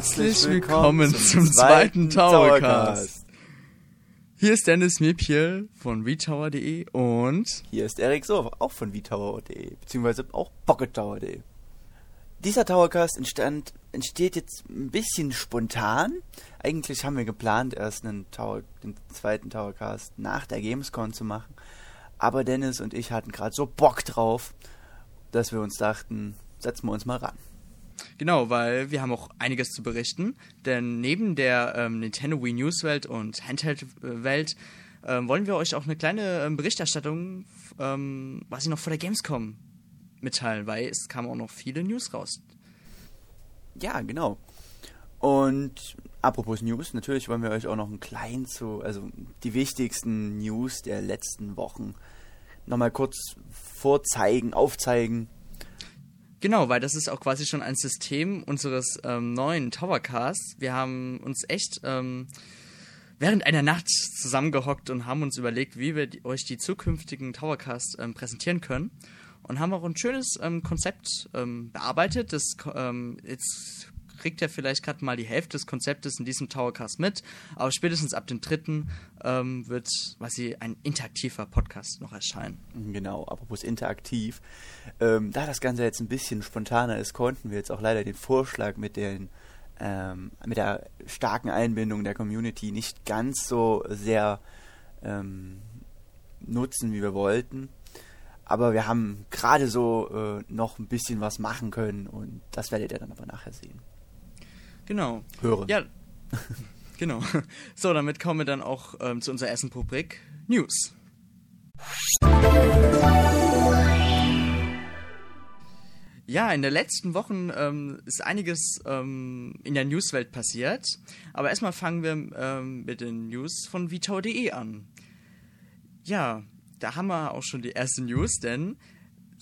Herzlich willkommen zum zweiten Towercast. Hier ist Dennis Miepje von vtower.de und Hier ist Erik So, auch von vtower.de, beziehungsweise auch pockettower.de. Dieser Towercast entstand, entsteht jetzt ein bisschen spontan. Eigentlich haben wir geplant, erst einen Tower, den zweiten Towercast nach der Gamescom zu machen. Aber Dennis und ich hatten gerade so Bock drauf, dass wir uns dachten, setzen wir uns mal ran. Genau, weil wir haben auch einiges zu berichten. Denn neben der ähm, Nintendo Wii News Welt und Handheld Welt ähm, wollen wir euch auch eine kleine ähm, Berichterstattung, ähm, was ich noch vor der Gamescom mitteilen, weil es kamen auch noch viele News raus. Ja, genau. Und apropos News, natürlich wollen wir euch auch noch einen kleinen zu, also die wichtigsten News der letzten Wochen nochmal kurz vorzeigen, aufzeigen. Genau, weil das ist auch quasi schon ein System unseres ähm, neuen Towercasts. Wir haben uns echt ähm, während einer Nacht zusammengehockt und haben uns überlegt, wie wir die, euch die zukünftigen Towercasts ähm, präsentieren können. Und haben auch ein schönes ähm, Konzept ähm, bearbeitet. Das ähm, jetzt kriegt ihr vielleicht gerade mal die Hälfte des Konzeptes in diesem Towercast mit. Aber spätestens ab dem dritten ähm, wird quasi ein interaktiver Podcast noch erscheinen. Genau, apropos interaktiv. Ähm, da das Ganze jetzt ein bisschen spontaner ist, konnten wir jetzt auch leider den Vorschlag mit den ähm, mit der starken Einbindung der Community nicht ganz so sehr ähm, nutzen, wie wir wollten. Aber wir haben gerade so äh, noch ein bisschen was machen können und das werdet ihr dann aber nachher sehen. Genau. Hören. Ja, genau. So, damit kommen wir dann auch ähm, zu unserer ersten Rubrik News. Ja, in den letzten Wochen ähm, ist einiges ähm, in der Newswelt passiert. Aber erstmal fangen wir ähm, mit den News von vitao.de an. Ja, da haben wir auch schon die erste News, denn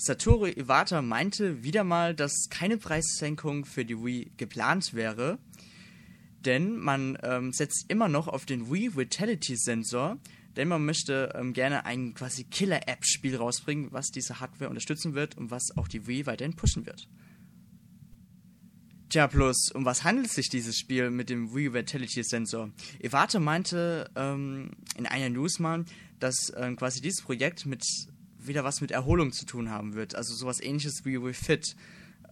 Satoru Iwata meinte wieder mal, dass keine Preissenkung für die Wii geplant wäre, denn man ähm, setzt immer noch auf den Wii Vitality Sensor, denn man möchte ähm, gerne ein quasi Killer-App-Spiel rausbringen, was diese Hardware unterstützen wird und was auch die Wii weiterhin pushen wird. Tja, plus, um was handelt sich dieses Spiel mit dem Wii Vitality Sensor? Iwata meinte ähm, in einer News mal, dass ähm, quasi dieses Projekt mit wieder was mit Erholung zu tun haben wird. Also sowas ähnliches wie Wii Fit.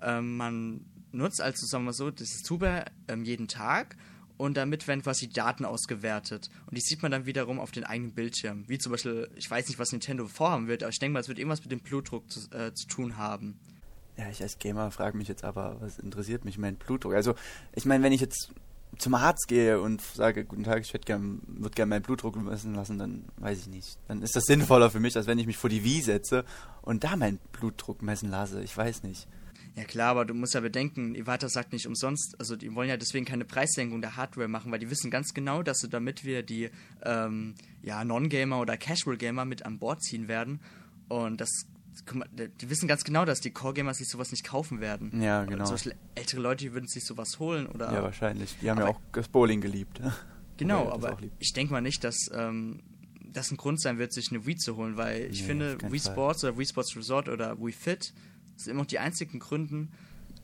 Ähm, man nutzt also, sagen wir so, dieses Zubehör ähm, jeden Tag und damit werden quasi Daten ausgewertet. Und die sieht man dann wiederum auf den eigenen Bildschirm. Wie zum Beispiel, ich weiß nicht, was Nintendo vorhaben wird, aber ich denke mal, es wird irgendwas mit dem Blutdruck zu, äh, zu tun haben. Ja, ich als Gamer frage mich jetzt aber, was interessiert mich mein Blutdruck? Also, ich meine, wenn ich jetzt zum Arzt gehe und sage, guten Tag, ich würde gerne gern meinen Blutdruck messen lassen, dann weiß ich nicht. Dann ist das sinnvoller für mich, als wenn ich mich vor die Wii setze und da meinen Blutdruck messen lasse. Ich weiß nicht. Ja klar, aber du musst ja bedenken, Iwata sagt nicht umsonst, also die wollen ja deswegen keine Preissenkung der Hardware machen, weil die wissen ganz genau, dass sie damit wir die ähm, ja, Non-Gamer oder Casual-Gamer mit an Bord ziehen werden. Und das die wissen ganz genau, dass die Core-Gamer sich sowas nicht kaufen werden. Ja, genau. Zum Beispiel ältere Leute, die würden sich sowas holen oder. Ja, wahrscheinlich. Die haben ja auch das Bowling geliebt. Genau, aber ich denke mal nicht, dass ähm, das ein Grund sein wird, sich eine Wii zu holen, weil ich nee, finde, Wii Fall. Sports oder Wii Sports Resort oder Wii Fit sind immer noch die einzigen Gründen.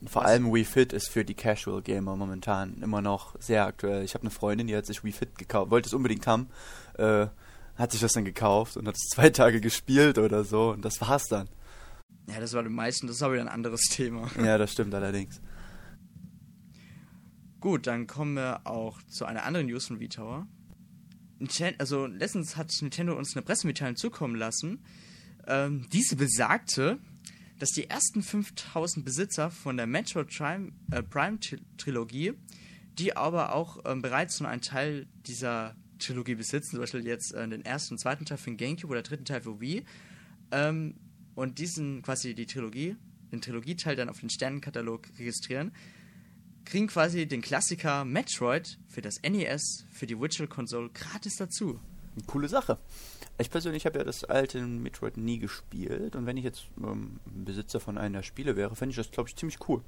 Vor allem Wii Fit ist für die Casual Gamer momentan immer noch sehr aktuell. Ich habe eine Freundin, die hat sich Wii Fit gekauft, wollte es unbedingt haben. Äh, hat sich das dann gekauft und hat es zwei Tage gespielt oder so und das war's dann. Ja, das war den meisten, das ist aber wieder ein anderes Thema. Ja, das stimmt allerdings. Gut, dann kommen wir auch zu einer anderen News von V-Tower. Also, letztens hat Nintendo uns eine Pressemitteilung zukommen lassen. Ähm, diese besagte, dass die ersten 5000 Besitzer von der Metro Prime, äh, Prime Trilogie, die aber auch ähm, bereits nur einen Teil dieser Trilogie besitzen, zum Beispiel jetzt äh, den ersten und zweiten Teil für den Gamecube oder dritten Teil für Wii, ähm, und diesen quasi die Trilogie, den Trilogieteil dann auf den Sternenkatalog registrieren, kriegen quasi den Klassiker Metroid für das NES, für die Virtual Console gratis dazu. Eine coole Sache. Ich persönlich habe ja das alte Metroid nie gespielt und wenn ich jetzt ähm, Besitzer von einer Spiele wäre, fände ich das, glaube ich, ziemlich cool.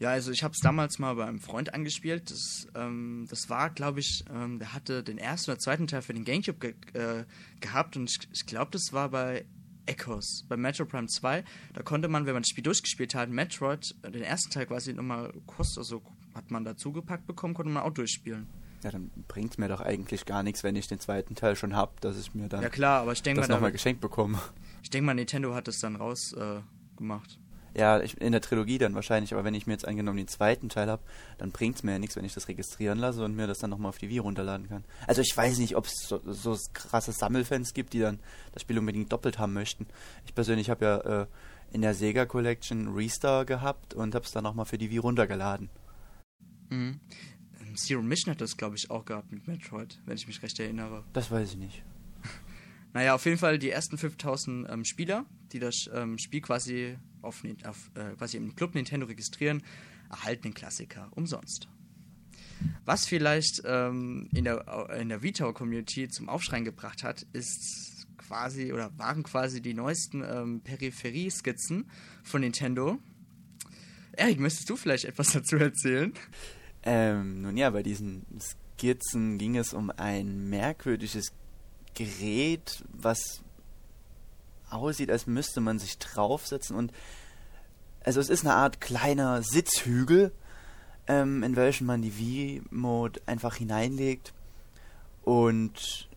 Ja, also ich habe es damals mal bei einem Freund angespielt. Das, ähm, das war, glaube ich, ähm, der hatte den ersten oder zweiten Teil für den Gamecube ge äh, gehabt und ich, ich glaube, das war bei Echoes. Bei Metro Prime 2, da konnte man, wenn man das Spiel durchgespielt hat, Metroid, äh, den ersten Teil quasi nochmal kost, also hat man dazu gepackt bekommen, konnte man auch durchspielen. Ja, dann bringt mir doch eigentlich gar nichts, wenn ich den zweiten Teil schon habe, dass ich mir dann Ja klar, aber ich denke das mal, nochmal geschenkt bekomme. ich denke mal, Nintendo hat es dann rausgemacht. Äh, gemacht. Ja, ich, in der Trilogie dann wahrscheinlich, aber wenn ich mir jetzt angenommen den zweiten Teil habe, dann bringt's mir ja nichts, wenn ich das registrieren lasse und mir das dann nochmal auf die Wii runterladen kann. Also ich weiß nicht, ob es so, so krasse Sammelfans gibt, die dann das Spiel unbedingt doppelt haben möchten. Ich persönlich habe ja äh, in der Sega Collection Restar gehabt und habe es dann nochmal für die Wii runtergeladen. Mhm. Ähm, Zero Mission hat das, glaube ich, auch gehabt mit Metroid, wenn ich mich recht erinnere. Das weiß ich nicht. Naja, auf jeden Fall die ersten 5000 ähm, Spieler, die das ähm, Spiel quasi auf, auf äh, quasi im Club Nintendo registrieren, erhalten den Klassiker umsonst. Was vielleicht ähm, in der, in der Vita-Community zum Aufschreien gebracht hat, ist quasi oder waren quasi die neuesten ähm, Peripherie-Skizzen von Nintendo. Erik, möchtest du vielleicht etwas dazu erzählen? Ähm, nun ja, bei diesen Skizzen ging es um ein merkwürdiges Gerät, was aussieht, als müsste man sich draufsetzen und also es ist eine Art kleiner Sitzhügel, ähm, in welchen man die Wii-Mode einfach hineinlegt und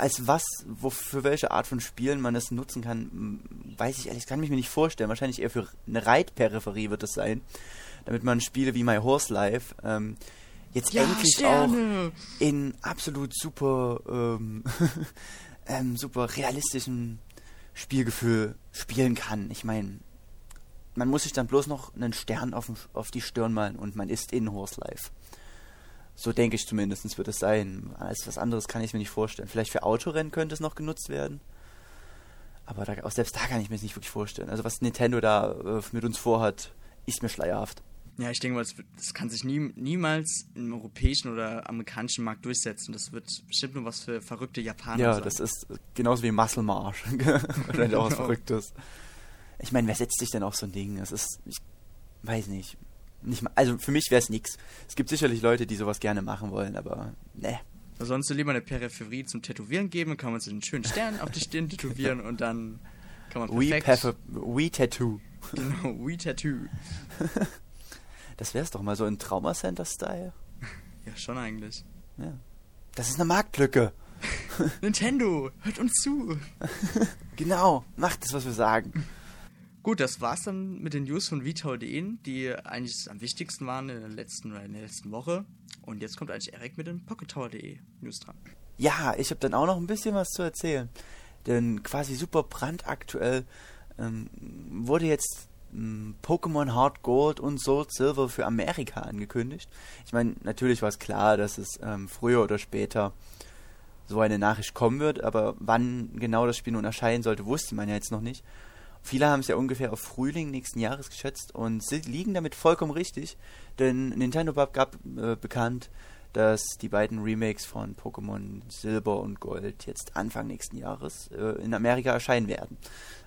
als was, wo, für welche Art von Spielen man das nutzen kann, weiß ich ehrlich, kann ich mir nicht vorstellen. Wahrscheinlich eher für eine Reitperipherie wird es sein, damit man Spiele wie My Horse Life ähm, jetzt endlich auch in absolut super, ähm, ähm, super realistischem Spielgefühl spielen kann. Ich meine, man muss sich dann bloß noch einen Stern auf, auf die Stirn malen und man ist in Horse Life. So denke ich zumindest wird es sein. Als was anderes kann ich mir nicht vorstellen. Vielleicht für Autorennen könnte es noch genutzt werden. Aber da, auch selbst da kann ich mir es nicht wirklich vorstellen. Also was Nintendo da äh, mit uns vorhat, ist mir schleierhaft. Ja, ich denke mal, das, kann sich nie, niemals im europäischen oder amerikanischen Markt durchsetzen. Das wird bestimmt nur was für verrückte Japaner Ja, sein. das ist genauso wie Muscle March. Wahrscheinlich auch was Genau. Verrücktes. Ich meine, wer setzt sich denn auf so ein Ding? Das ist, ich weiß nicht. nicht mal, also für mich wäre es nix. Es gibt sicherlich Leute, die sowas gerne machen wollen, aber ne. Sollst du lieber eine Peripherie zum Tätowieren geben, dann kann man so einen schönen Stern auf die Stirn tätowieren und dann kann man We, perfekt... Pepper, We Tattoo. Genau, We Tattoo. Das wär's doch mal so in Trauma Center Style. Ja, schon eigentlich. Ja. Das ist eine Marktlücke. Nintendo, hört uns zu. Genau, macht das, was wir sagen. Gut, das war's dann mit den News von VTOL.de, die eigentlich am wichtigsten waren in der letzten oder in der letzten Woche. Und jetzt kommt eigentlich Erik mit den PocketTower.de News dran. Ja, ich habe dann auch noch ein bisschen was zu erzählen. Denn quasi super brandaktuell ähm, wurde jetzt Pokémon Hard Gold und Soul Silver für Amerika angekündigt. Ich meine, natürlich war es klar, dass es ähm, früher oder später so eine Nachricht kommen wird, aber wann genau das Spiel nun erscheinen sollte, wusste man ja jetzt noch nicht. Viele haben es ja ungefähr auf Frühling nächsten Jahres geschätzt und sie liegen damit vollkommen richtig, denn Nintendo gab, äh, bekannt, dass die beiden Remakes von Pokémon Silber und Gold jetzt Anfang nächsten Jahres äh, in Amerika erscheinen werden.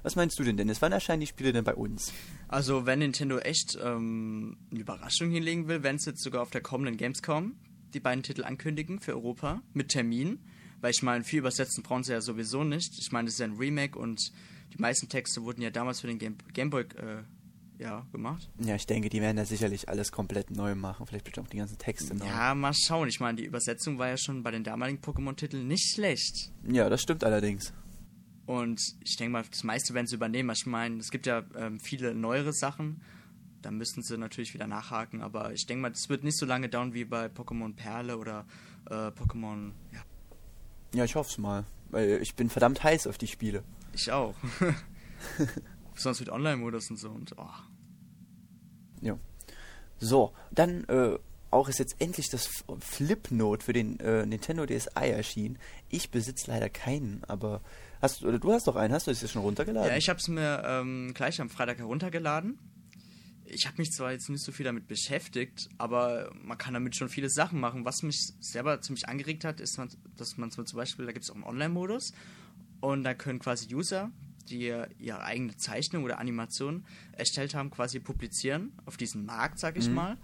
Was meinst du denn, Dennis? Wann erscheinen die Spiele denn bei uns? Also, wenn Nintendo echt ähm, eine Überraschung hinlegen will, werden sie jetzt sogar auf der kommenden Gamescom die beiden Titel ankündigen für Europa mit Termin. Weil ich meine, viel übersetzen brauchen sie ja sowieso nicht. Ich meine, das ist ja ein Remake und die meisten Texte wurden ja damals für den Game Gameboy äh, ja, gemacht. Ja, ich denke, die werden da sicherlich alles komplett neu machen. Vielleicht bestimmt auch die ganzen Texte neu. Ja, mal schauen. Ich meine, die Übersetzung war ja schon bei den damaligen Pokémon-Titeln nicht schlecht. ja, das stimmt allerdings. Und ich denke mal, das meiste werden sie übernehmen. Ich meine, es gibt ja ähm, viele neuere Sachen. Da müssten sie natürlich wieder nachhaken. Aber ich denke mal, das wird nicht so lange dauern wie bei Pokémon Perle oder äh, Pokémon. Ja, Ja, ich hoffe es mal. Weil ich bin verdammt heiß auf die Spiele. ich auch. Besonders mit Online-Modus und so. Und, oh. Ja. So, dann äh, auch ist jetzt endlich das Flipnote für den äh, Nintendo DSi erschienen. Ich besitze leider keinen, aber hast du oder du hast doch einen, hast du es jetzt schon runtergeladen? Ja, ich habe es mir ähm, gleich am Freitag heruntergeladen. Ich habe mich zwar jetzt nicht so viel damit beschäftigt, aber man kann damit schon viele Sachen machen. Was mich selber ziemlich angeregt hat, ist, dass man zum Beispiel, da gibt es auch einen Online-Modus und da können quasi User, die ihre eigene Zeichnung oder Animation erstellt haben, quasi publizieren auf diesen Markt, sag ich mal.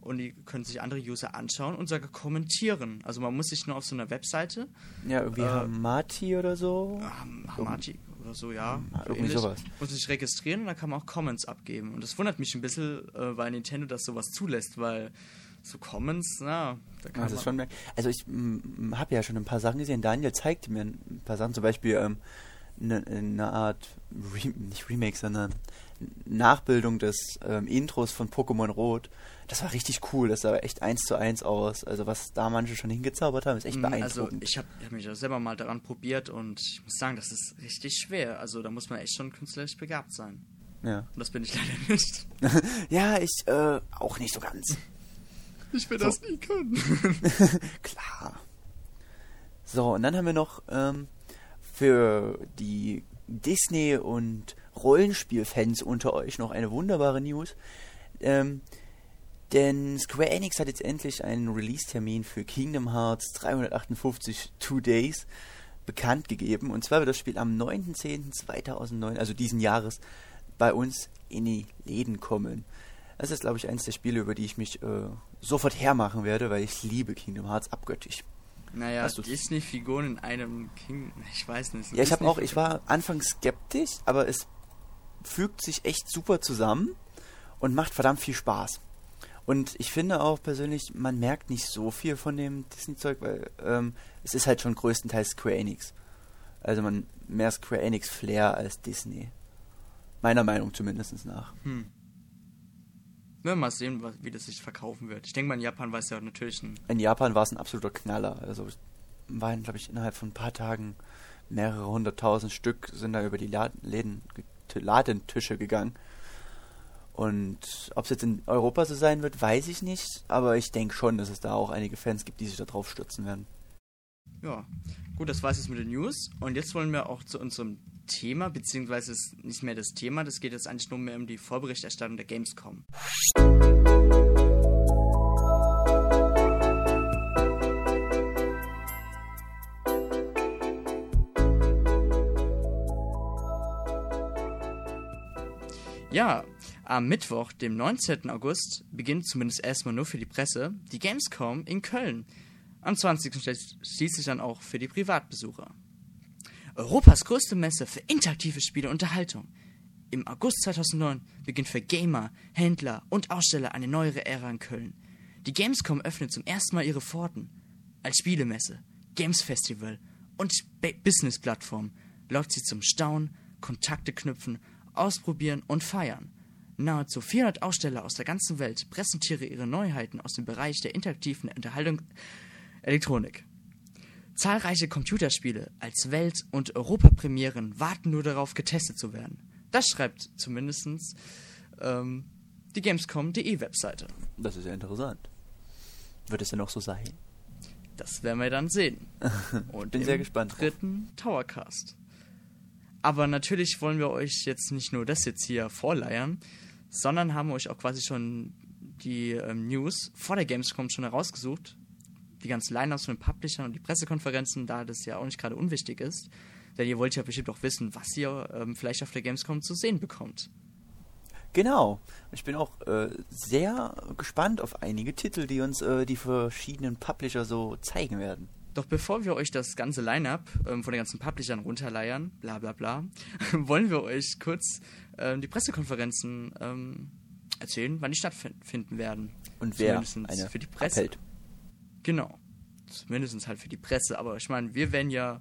Und die können sich andere User anschauen und sogar kommentieren. Also man muss sich nur auf so einer Webseite, ja irgendwie äh, Hamati oder so. ähm, Hamachi oder oder so, ja. Hm, irgendwie ähnlich. sowas. Muss sich registrieren und dann kann man auch Comments abgeben. Und das wundert mich ein bisschen, äh, weil Nintendo das sowas zulässt, weil so Comments, na, da kann Das man. schon, also ich habe ja schon ein paar Sachen gesehen. Daniel zeigte mir ein paar Sachen, zum Beispiel ähm, eine ne Art, Re nicht Remake, sondern Nachbildung des ähm, Intros von Pokémon Rot. Das war richtig cool, das sah echt eins zu eins aus. Also was da manche schon hingezaubert haben, ist echt Mm, beeindruckend. Also ich habe hab mich auch selber mal daran probiert und ich muss sagen, das ist richtig schwer. Also da muss man echt schon künstlerisch begabt sein. ja. Und das bin ich leider nicht. ja, ich äh, auch nicht so ganz. Ich will So. das nie können. Klar. So, und dann haben wir noch ähm, für die Disney- und Rollenspielfans unter euch noch eine wunderbare News. Ähm, denn Square Enix hat jetzt endlich einen Release-Termin für Kingdom Hearts 358 Two Days bekannt gegeben. Und zwar wird das Spiel am 9.10.2009, also diesen Jahres, bei uns in die Läden kommen. Das ist, glaube ich, eines der Spiele, über die ich mich äh, sofort hermachen werde, weil ich liebe Kingdom Hearts abgöttisch. Naja? Disney-Figuren in einem King. Ich weiß nicht. Ja, ich habe auch, ich war anfangs skeptisch, aber es fügt sich echt super zusammen und macht verdammt viel Spaß. Und ich finde auch persönlich, man merkt nicht so viel von dem Disney-Zeug, weil ähm, es ist halt schon größtenteils Square Enix. Also man mehr Square Enix Flair als Disney. Meiner Meinung zumindest nach. Hm. Werden mal sehen, wie das sich verkaufen wird. Ich denke mal, in Japan war es ja natürlich ein. In Japan war es ein absoluter Knaller. Also waren, glaube ich, innerhalb von ein paar Tagen mehrere hunderttausend Stück sind da über die Läden, Ladentische gegangen. Und ob es jetzt in Europa so sein wird, weiß ich nicht. Aber ich denke schon, dass es da auch einige Fans gibt, die sich da drauf stürzen werden. Ja. Gut, das war's jetzt mit den News. Und jetzt wollen wir auch zu unserem Thema, beziehungsweise ist nicht mehr das Thema, das geht jetzt eigentlich nur mehr um die Vorberichterstattung der Gamescom. Ja, am Mittwoch, dem 19. August, beginnt zumindest erstmal nur für die Presse die Gamescom in Köln. Am 20. schließt schließt sich dann auch für die Privatbesucher. Europas größte Messe für interaktive Spiele und Unterhaltung. Im August 2009 beginnt für Gamer, Händler und Aussteller eine neuere Ära in Köln. Die Gamescom öffnet zum ersten Mal ihre Pforten. Als Spielemesse, Games Festival und Business-Plattform lockt sie zum Staunen, Kontakte knüpfen, ausprobieren und feiern. Nahezu 400 Aussteller aus der ganzen Welt präsentieren ihre Neuheiten aus dem Bereich der interaktiven Unterhaltung Elektronik. Zahlreiche Computerspiele als Welt- und Europapremieren warten nur darauf, getestet zu werden. Das schreibt zumindest ähm, die Gamescom.de Webseite. Das ist ja interessant. Wird es denn auch so sein? Das werden wir dann sehen. Und Bin im sehr gespannt drauf. dritten Towercast. Aber natürlich wollen wir euch jetzt nicht nur das jetzt hier vorleiern, sondern haben euch auch quasi schon die ähm, News vor der Gamescom schon herausgesucht. Die ganzen Line-Ups von den Publishern und die Pressekonferenzen, da das ja auch nicht gerade unwichtig ist. Denn ihr wollt ja bestimmt auch wissen, was ihr ähm, vielleicht auf der Gamescom zu sehen bekommt. Genau. Ich bin auch äh, sehr gespannt auf einige Titel, die uns äh, die verschiedenen Publisher so zeigen werden. Doch bevor wir euch das ganze Line-Up ähm, von den ganzen Publishern runterleiern, bla bla bla, wollen wir euch kurz ähm, die Pressekonferenzen ähm, erzählen, wann die stattfinden werden. Und wer Zumindest eine für die Presse. abhält. Genau. Zumindest halt für die Presse, aber ich meine, wir werden ja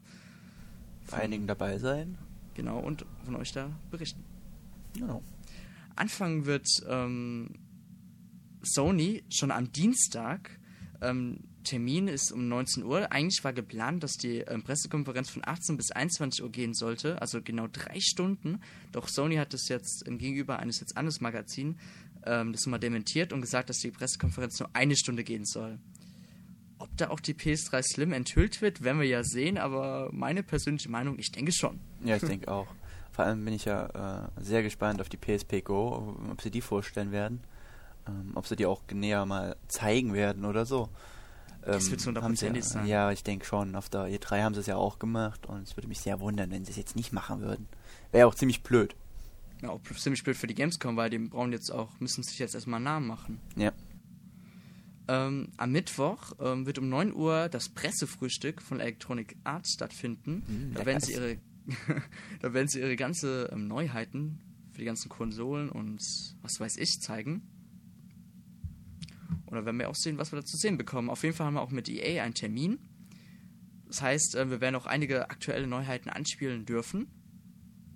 Bei einigen dabei sein. genau und von euch da berichten. Genau. Anfangen wird ähm, Sony schon am Dienstag. Ähm, Termin ist um 19 Uhr. Eigentlich war geplant, dass die ähm, Pressekonferenz von 18 bis 21 Uhr gehen sollte, also genau drei Stunden. Doch Sony hat das jetzt im Gegenüber eines jetzt anderes Magazin ähm, das mal dementiert und gesagt, dass die Pressekonferenz nur eine Stunde gehen soll. Ob da auch die PS3 Slim enthüllt wird, werden wir ja sehen, aber meine persönliche Meinung, ich denke schon. Ja, ich denke auch. Vor allem bin ich ja äh, sehr gespannt auf die PSP Go, ob sie die vorstellen werden. Ähm, ob sie die auch näher mal zeigen werden oder so. Das Ähm, wird's haben sie hundertprozentig ja, sein. Ja, ich denke schon. Auf der E3 haben sie es ja auch gemacht und es würde mich sehr wundern, wenn sie es jetzt nicht machen würden. Wäre auch ziemlich blöd. Ja, auch ziemlich blöd für die Gamescom, weil die brauchen jetzt auch, müssen sich jetzt erstmal einen Namen machen. Ja. Ähm, am Mittwoch ähm, wird um 9 Uhr das Pressefrühstück von Electronic Arts stattfinden. Mm, da werden sie ihre da werden sie ihre ganze ähm, Neuheiten für die ganzen Konsolen und was weiß ich zeigen. Oder werden wir auch sehen, was wir da zu sehen bekommen. Auf jeden Fall haben wir auch mit EA einen Termin. Das heißt, äh, wir werden auch einige aktuelle Neuheiten anspielen dürfen.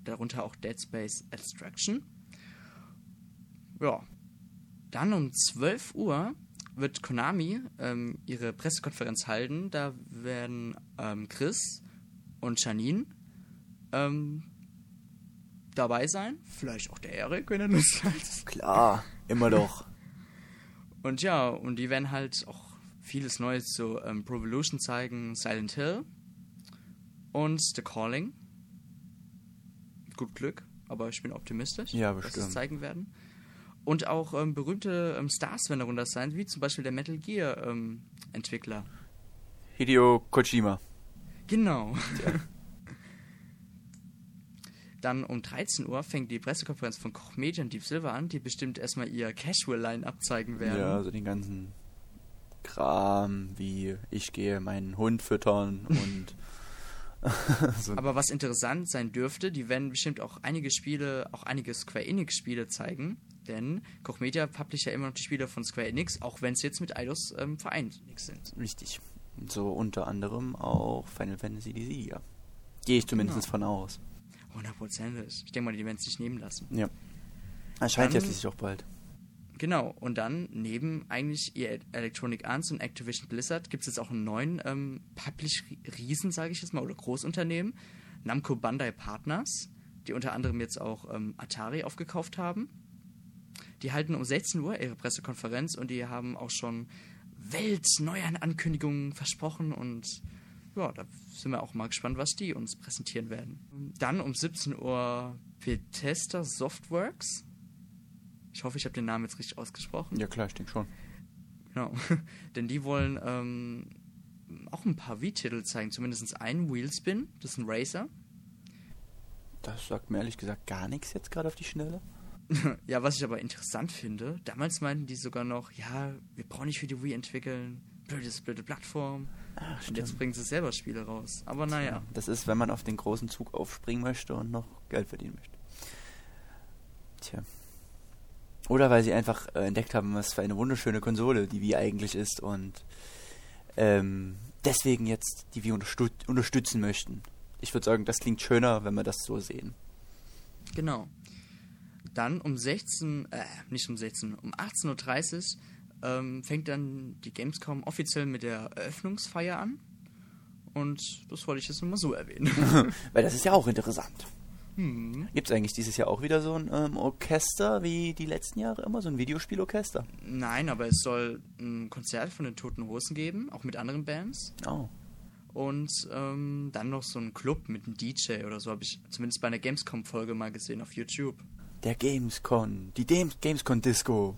Darunter auch Dead Space Extraction. Ja. Dann um 12 Uhr wird Konami ähm, ihre Pressekonferenz halten. Da werden ähm, Chris und Janine ähm, dabei sein. Vielleicht auch der Erik, wenn er Lust hat. Klar, immer doch. Und ja, und die werden halt auch vieles Neues zu ähm, Provolution zeigen, Silent Hill und The Calling. Gut Glück, aber ich bin optimistisch, Ja, dass sie es zeigen werden. Und auch ähm, berühmte ähm, Stars werden darunter sein, wie zum Beispiel der Metal Gear ähm, Entwickler. Hideo Kojima. Genau. Dann um 13 Uhr fängt die Pressekonferenz von Koch Media und Deep Silver an, die bestimmt erstmal ihr Casual-Line-Up zeigen werden. Ja, also den ganzen Kram, wie ich gehe meinen Hund füttern und so. Aber was interessant sein dürfte, die werden bestimmt auch einige Spiele, auch einige Square Enix Spiele zeigen, denn Koch Media publisht ja immer noch die Spiele von Square Enix, auch wenn sie jetzt mit Eidos ähm, vereinigt sind. Richtig. So unter anderem auch Final Fantasy die Sieger. Gehe ich zumindest Genau. von aus. Hundertprozentig. Ich denke mal, die werden es nicht nehmen lassen. Ja. Erscheint ja Dann- schließlich auch bald. Genau, und dann neben eigentlich ihr Electronic Arts und Activision Blizzard gibt es jetzt auch einen neuen ähm, Publish-Riesen, sage ich jetzt mal, oder Großunternehmen, Namco Bandai Partners, die unter anderem jetzt auch ähm, Atari aufgekauft haben. Die halten um 16 Uhr ihre Pressekonferenz und die haben auch schon weltneue Ankündigungen versprochen und ja, da sind wir auch mal gespannt, was die uns präsentieren werden. Dann um 17 Uhr Bethesda Softworks. Ich hoffe, ich habe den Namen jetzt richtig ausgesprochen. Ja klar, ich denke schon. Genau. Denn die wollen ähm, auch ein paar Wii-Titel zeigen. Zumindest einen Wheelspin. Das ist ein Racer. Das sagt mir ehrlich gesagt gar nichts jetzt gerade auf die Schnelle. ja, was ich aber interessant finde, damals meinten die sogar noch, ja, wir brauchen nicht für die Wii entwickeln. Blödes, blöde Plattform. Ach, Und jetzt bringen sie selber Spiele raus. Aber naja. Das ist, wenn man auf den großen Zug aufspringen möchte und noch Geld verdienen möchte. Tja. Oder weil sie einfach äh, entdeckt haben, was für eine wunderschöne Konsole die Wii eigentlich ist und ähm, deswegen jetzt die Wii unterstüt unterstützen möchten. Ich würde sagen, das klingt schöner, wenn wir das so sehen. Genau. Dann um 16, äh, nicht um 16, um 18.30 Uhr ähm, fängt dann die Gamescom offiziell mit der Eröffnungsfeier an. Und das wollte ich jetzt nur mal so erwähnen. Weil das ist ja auch interessant. hm. Gibt es eigentlich dieses Jahr auch wieder so ein ähm, Orchester wie die letzten Jahre immer? So ein Videospielorchester? Nein, aber es soll ein Konzert von den Toten Hosen geben, auch mit anderen Bands. Oh. Und ähm, dann noch so ein Club mit einem DJ oder so, habe ich zumindest bei einer Gamescom-Folge mal gesehen auf YouTube. Der Gamescon, die Games Gamescon Disco,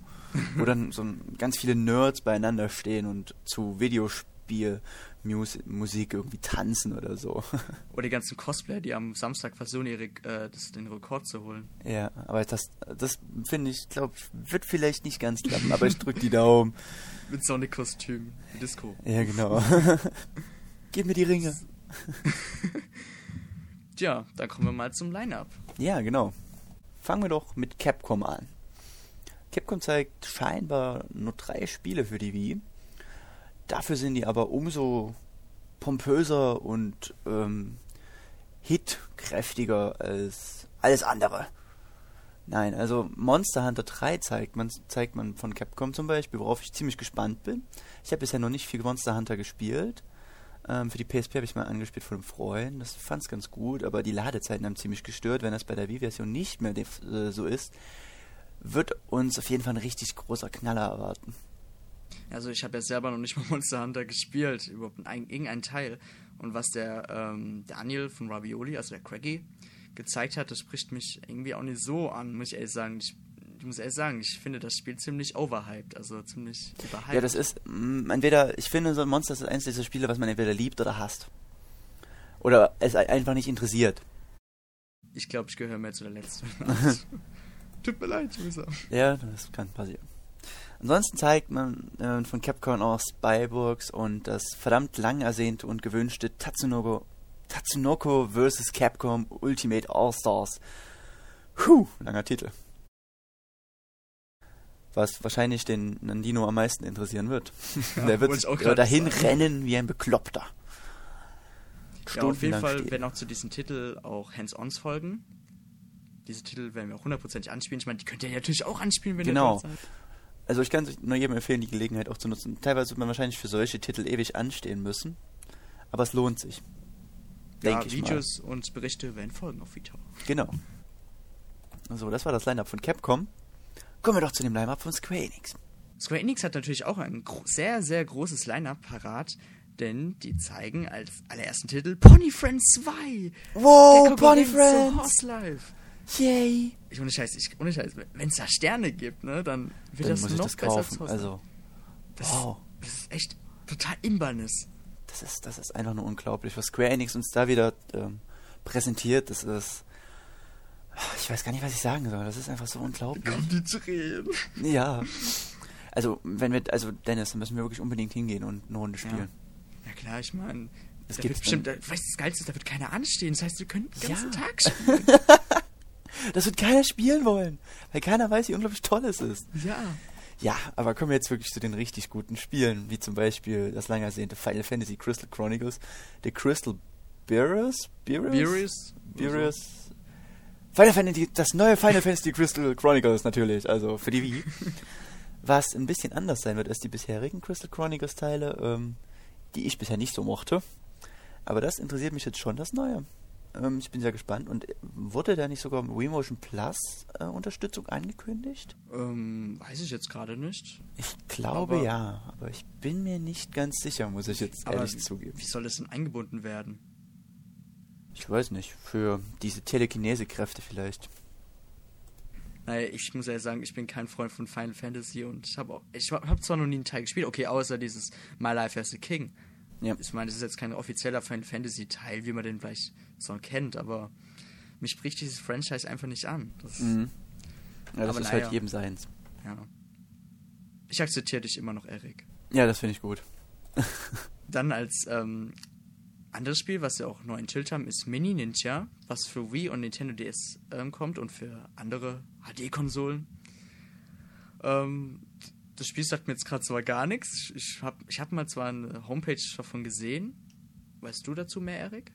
wo dann so ganz viele Nerds beieinander stehen und zu Videospiel Mus Musik irgendwie tanzen oder so. Oder die ganzen Cosplayer, die am Samstag versuchen, ihre, äh, das, den Rekord zu holen. ja, aber das, das finde ich, glaube ich, wird vielleicht nicht ganz klappen, aber ich drück die Daumen. Mit Sonic-Kostüm. Disco. Ja, genau. Gib mir die Ringe. Tja, dann kommen wir mal zum Line-Up. Ja, genau. Fangen wir doch mit Capcom an. Capcom zeigt scheinbar nur drei Spiele für die Wii. Dafür sind die aber umso pompöser und ähm, hitkräftiger als alles andere. Nein, also Monster Hunter 3 zeigt man, zeigt man von Capcom zum Beispiel, worauf ich ziemlich gespannt bin. Ich habe bisher noch nicht viel Monster Hunter gespielt. Ähm, für die PSP habe ich mal angespielt von einem Freund. Das fand es ganz gut, aber die Ladezeiten haben ziemlich gestört. Wenn das bei der Wii-Version nicht mehr äh, so ist, wird uns auf jeden Fall ein richtig großer Knaller erwarten. Also ich habe ja selber noch nicht mal Monster Hunter gespielt, überhaupt ein, irgendein Teil. Und was der ähm, Daniel von Ravioli, also der Craggy, gezeigt hat, das spricht mich irgendwie auch nicht so an, muss ich ehrlich sagen. Ich muss ehrlich sagen, ich finde das Spiel ziemlich overhyped, also ziemlich überhyped. Ja, das ist mh, entweder, ich finde, so Monster ist eins dieser Spiele, was man entweder liebt oder hasst. Oder es ein- einfach nicht interessiert. Ich glaube, ich gehöre mehr zu der letzten. Tut mir leid, User. Ja, das kann passieren. Ansonsten zeigt man äh, von Capcom auch Spyburgs und das verdammt lang ersehnte und gewünschte Tatsunoko, Tatsunoko vs. Capcom Ultimate All-Stars. Puh, langer Titel. Was wahrscheinlich den Nandino am meisten interessieren wird. Ja, Der wird dahin sagen. rennen wie ein Bekloppter. Ja, auf jeden Fall stehen. werden auch zu diesem Titel auch Hands-Ons folgen. Diese Titel werden wir auch hundertprozentig anspielen. Ich meine, die könnt ihr natürlich auch anspielen, wenn Genau. ihr seid. Also ich kann nur jedem empfehlen, die Gelegenheit auch zu nutzen. Teilweise wird man wahrscheinlich für solche Titel ewig anstehen müssen. Aber es lohnt sich. Ja, Denke ich Videos und Berichte werden folgen auf Vito. mal. Genau. So, das war das Line-Up von Capcom. Kommen wir doch zu dem Line-Up von Square Enix. Square Enix hat natürlich auch ein sehr, sehr großes Line-Up parat, denn die zeigen als allerersten Titel Pony Friends 2. Wow, Pony Friends! Horse Life. Yay! Ich ohne Scheiß, ich, ohne Scheiß, wenn es da Sterne gibt, ne, dann wird Dann das muss ich noch das besser als kaufen. Also. Das, wow. das ist echt total Imbanis. Das ist, das ist einfach nur unglaublich, was Square Enix uns da wieder ähm, präsentiert. Das ist. Ich weiß gar nicht, was ich sagen soll. Das ist einfach so unglaublich. Kommt die Tränen. Ja. Also, wenn wir, also Dennis, dann müssen wir wirklich unbedingt hingehen und eine Runde Ja. spielen. Ja klar, ich meine, Das da wird bestimmt, da, weißt du, das Geilste ist, da wird keiner anstehen. Das heißt, wir können den ganzen Ja. Tag spielen. Das wird keiner spielen wollen, weil keiner weiß, wie unglaublich toll es ist. ja. Ja, aber kommen wir jetzt wirklich zu den richtig guten Spielen, wie zum Beispiel das lang ersehnte Final Fantasy Crystal Chronicles, The Crystal Bearers? Bearers? Beerus. Beerus? Final Fantasy, das neue Final Fantasy Crystal Chronicles natürlich, also für die Wii. Was ein bisschen anders sein wird als die bisherigen Crystal Chronicles Teile, ähm, die ich bisher nicht so mochte. Aber das interessiert mich jetzt schon, das Neue. Ähm, ich bin sehr gespannt. Und wurde da nicht sogar Wii Motion Plus äh, Unterstützung angekündigt? Ähm, weiß ich jetzt gerade nicht. Ich glaube Aber- ja, aber ich bin mir nicht ganz sicher, muss ich jetzt ehrlich zugeben. Wie soll das denn eingebunden werden? Ich weiß nicht, für diese Telekinese-Kräfte vielleicht. Naja, ich muss ja sagen, ich bin kein Freund von Final Fantasy und ich habe ich hab zwar noch nie einen Teil gespielt, okay, außer dieses My Life as a King. Ja. Ich meine, das ist jetzt kein offizieller Final Fantasy Teil, wie man den vielleicht so kennt, aber mich spricht dieses Franchise einfach nicht an. Das, Mhm. Ja, das ist naja. halt jedem seins. ja. Ich akzeptiere dich immer noch, Erik. Ja, das finde ich gut. Dann als ähm, anderes Spiel, was sie auch neu enthüllt haben, ist Mini Ninja, was für Wii und Nintendo DS ähm, kommt und für andere HD-Konsolen. Ähm, das Spiel sagt mir jetzt gerade zwar gar nichts. Ich habe ich hab mal zwar eine Homepage davon gesehen. Weißt du dazu mehr, Erik?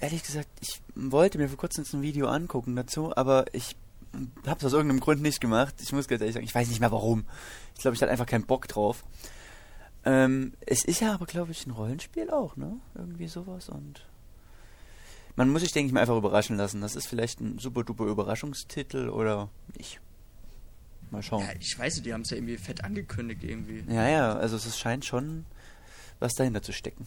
Ehrlich gesagt, ich wollte mir vor kurzem ein Video angucken dazu, aber ich habe es aus irgendeinem Grund nicht gemacht. Ich muss ganz ehrlich sagen, ich weiß nicht mehr warum. Ich glaube, ich hatte einfach keinen Bock drauf. Ähm, es ist ja aber, glaube ich, ein Rollenspiel auch, ne? Irgendwie sowas und man muss sich, denke ich mal, einfach überraschen lassen. Das ist vielleicht ein super duper Überraschungstitel oder nicht. Mal schauen. Ja, ich weiß nicht, die haben es ja irgendwie fett angekündigt irgendwie. Ja, ja, also es scheint schon was dahinter zu stecken.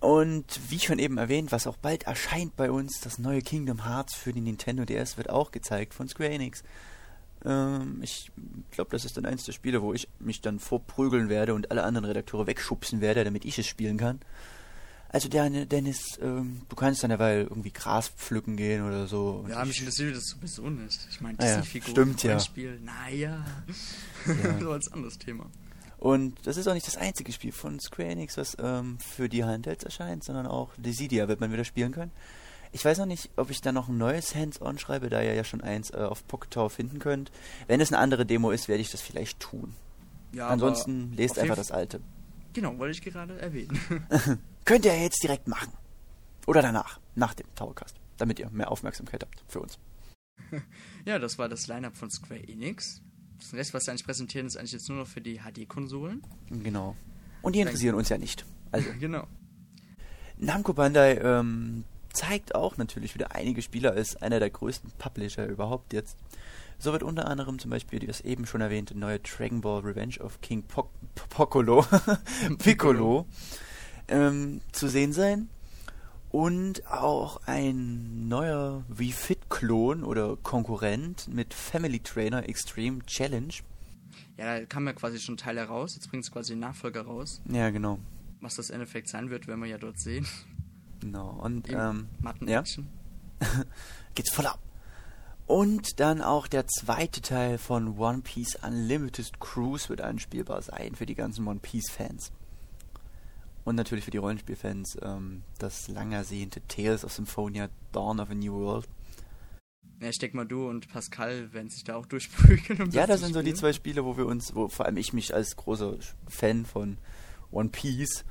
Und wie schon eben erwähnt, was auch bald erscheint bei uns, das neue Kingdom Hearts für die Nintendo DS wird auch gezeigt von Square Enix. Ähm, ich glaube, das ist dann eins der Spiele, wo ich mich dann vorprügeln werde und alle anderen Redakteure wegschubsen werde, damit ich es spielen kann. Also der Dennis, ähm, du kannst dann derweil irgendwie Gras pflücken gehen oder so. Ja, ich- mich interessiert das sowieso nicht. Ich meine, Ah ja, Disney-Figuren, stimmt, ja. Spiel, naja. Ja. so als anderes Thema. Und das ist auch nicht das einzige Spiel von Square Enix, was ähm, für die Handhelds erscheint, sondern auch Dissidia wird man wieder spielen können. Ich weiß noch nicht, ob ich da noch ein neues Hands-on schreibe, da ihr ja schon eins äh, auf Pocket Tower finden könnt. Wenn es eine andere Demo ist, werde ich das vielleicht tun. Ja, Ansonsten lest einfach das alte. Genau, wollte ich gerade erwähnen. Könnt ihr ja jetzt direkt machen. Oder danach, nach dem Towercast, damit ihr mehr Aufmerksamkeit habt für uns. ja, das war das Lineup von Square Enix. Das Rest, was sie eigentlich präsentieren, ist eigentlich jetzt nur noch für die HD-Konsolen. Genau. Und die interessieren uns ja nicht. Also, Genau. Namco Bandai ähm, zeigt auch natürlich wieder einige Spieler als einer der größten Publisher überhaupt jetzt. So wird unter anderem zum Beispiel das eben schon erwähnte neue Dragon Ball Revenge of King Poc Poccolo, Piccolo ähm, zu sehen sein. Und auch ein neuer Wii-Fit-Klon oder Konkurrent mit Family Trainer Extreme Challenge. Ja, da kam ja quasi schon Teil heraus. Jetzt bringt es quasi den Nachfolger raus. Ja, genau. Was das Endeffekt sein wird, werden wir ja dort sehen. Genau. Und ähm, Matten-Action. geht's voll ab. Und dann auch der zweite Teil von One Piece Unlimited Cruise wird anspielbar sein für die ganzen One Piece Fans. Und natürlich für die Rollenspielfans ähm, das lang ersehnte Tales of Symphonia Dawn of a New World. Ja, ich denke mal, du und Pascal werden sich da auch durchprügeln. Um ja, das das sind so die spielen. zwei Spiele, wo wir uns, wo vor allem ich mich als großer Fan von One Piece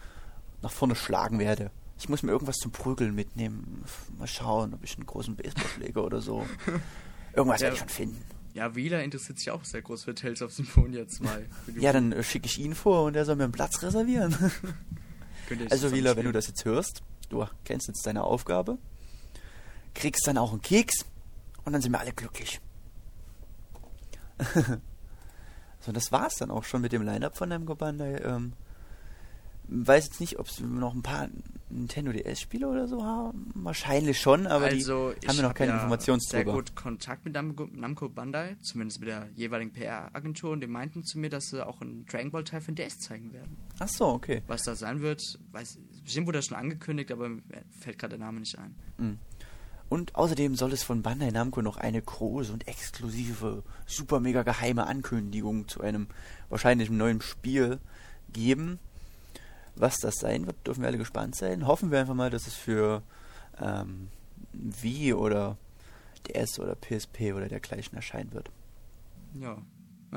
nach vorne schlagen werde. Ich muss mir irgendwas zum Prügeln mitnehmen. Mal schauen, ob ich einen großen Baseballschläger oder so. Irgendwas Ja. werde ich schon finden. Ja, Wieler interessiert sich auch sehr groß für Tales of Symphonia 2. Für die- Ja, dann äh, schicke ich ihn vor und er soll mir einen Platz reservieren. Also Wieler, wenn du das jetzt hörst, du kennst jetzt deine Aufgabe, kriegst dann auch einen Keks und dann sind wir alle glücklich. so, das war's dann auch schon mit dem Line-Up von Namco Bandai. Ähm, weiß jetzt nicht, ob es noch ein paar Nintendo DS-Spiele oder so haben. Wahrscheinlich schon, aber also, die haben wir noch hab keine ja Informationen sehr drüber. gut Kontakt mit Namco, Namco Bandai, zumindest mit der jeweiligen PR-Agentur, und die meinten zu mir, dass sie auch einen Dragon Ball Teil für den DS zeigen werden. Ach so, okay. Was das sein wird, weiß, bestimmt wurde das schon angekündigt, aber mir fällt gerade der Name nicht ein. Mhm. Und außerdem soll es von Bandai Namco noch eine große und exklusive, super mega geheime Ankündigung zu einem wahrscheinlich neuen Spiel geben. Was das sein wird, dürfen wir alle gespannt sein. Hoffen wir einfach mal, dass es für ähm, Wii oder DS oder PSP oder dergleichen erscheinen wird. Ja,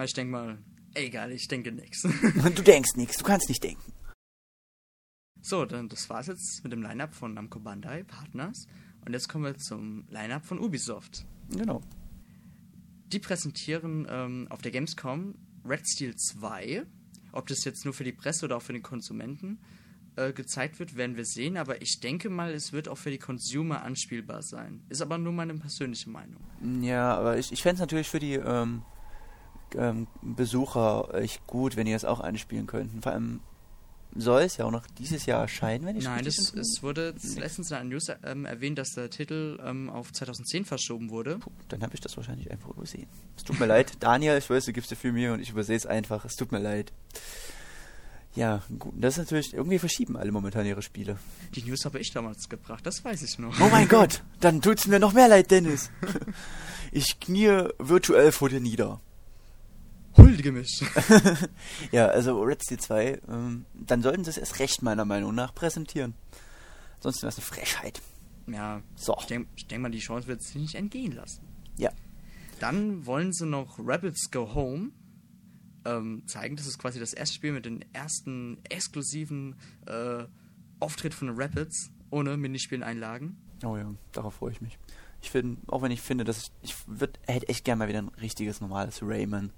ich denke mal, egal, ich denke nichts. Du denkst nichts, du kannst nicht denken. So, dann das war's jetzt mit dem Line-Up von Namco Bandai Partners. Und jetzt kommen wir zum Line-Up von Ubisoft. Genau. Die präsentieren ähm, auf der Gamescom Red Steel 2. Ob das jetzt nur für die Presse oder auch für den Konsumenten äh, gezeigt wird, werden wir sehen. Aber ich denke mal, es wird auch für die Consumer anspielbar sein. Ist aber nur meine persönliche Meinung. Ja, aber ich, ich fände es natürlich für die ähm, ähm, Besucher echt gut, wenn ihr es auch anspielen könnten. Vor allem soll es ja auch noch dieses Jahr erscheinen, wenn ich Nein, das, es wurde letztens in einer News ähm, erwähnt, dass der Titel ähm, auf 2010 verschoben wurde. Puh, dann habe ich das wahrscheinlich einfach übersehen. Es tut mir leid, Daniel, ich weiß, du gibst dir viel Mühe und ich übersehe es einfach. Es tut mir leid. Ja, gut, das ist natürlich, irgendwie verschieben alle momentan ihre Spiele. Die News habe ich damals gebracht, das weiß ich noch. Oh mein Gott, dann tut's mir noch mehr leid, Dennis. Ich knie virtuell vor dir nieder. Huldige mich. Ja, also Red Steel 2, ähm, dann sollten sie es erst recht meiner Meinung nach präsentieren. Sonst wäre es eine Frechheit. ja, So. ich denke denk mal, die Chance wird sich nicht entgehen lassen. Ja. Dann wollen sie noch Rebels Go Home ähm, zeigen. Das ist quasi das erste Spiel mit dem ersten exklusiven äh, Auftritt von den Rapids ohne Minispielen-Einlagen. Oh ja, darauf freue ich mich. Ich finde, auch wenn ich finde, dass ich, ich würd, hätte echt gerne mal wieder ein richtiges, normales Rayman.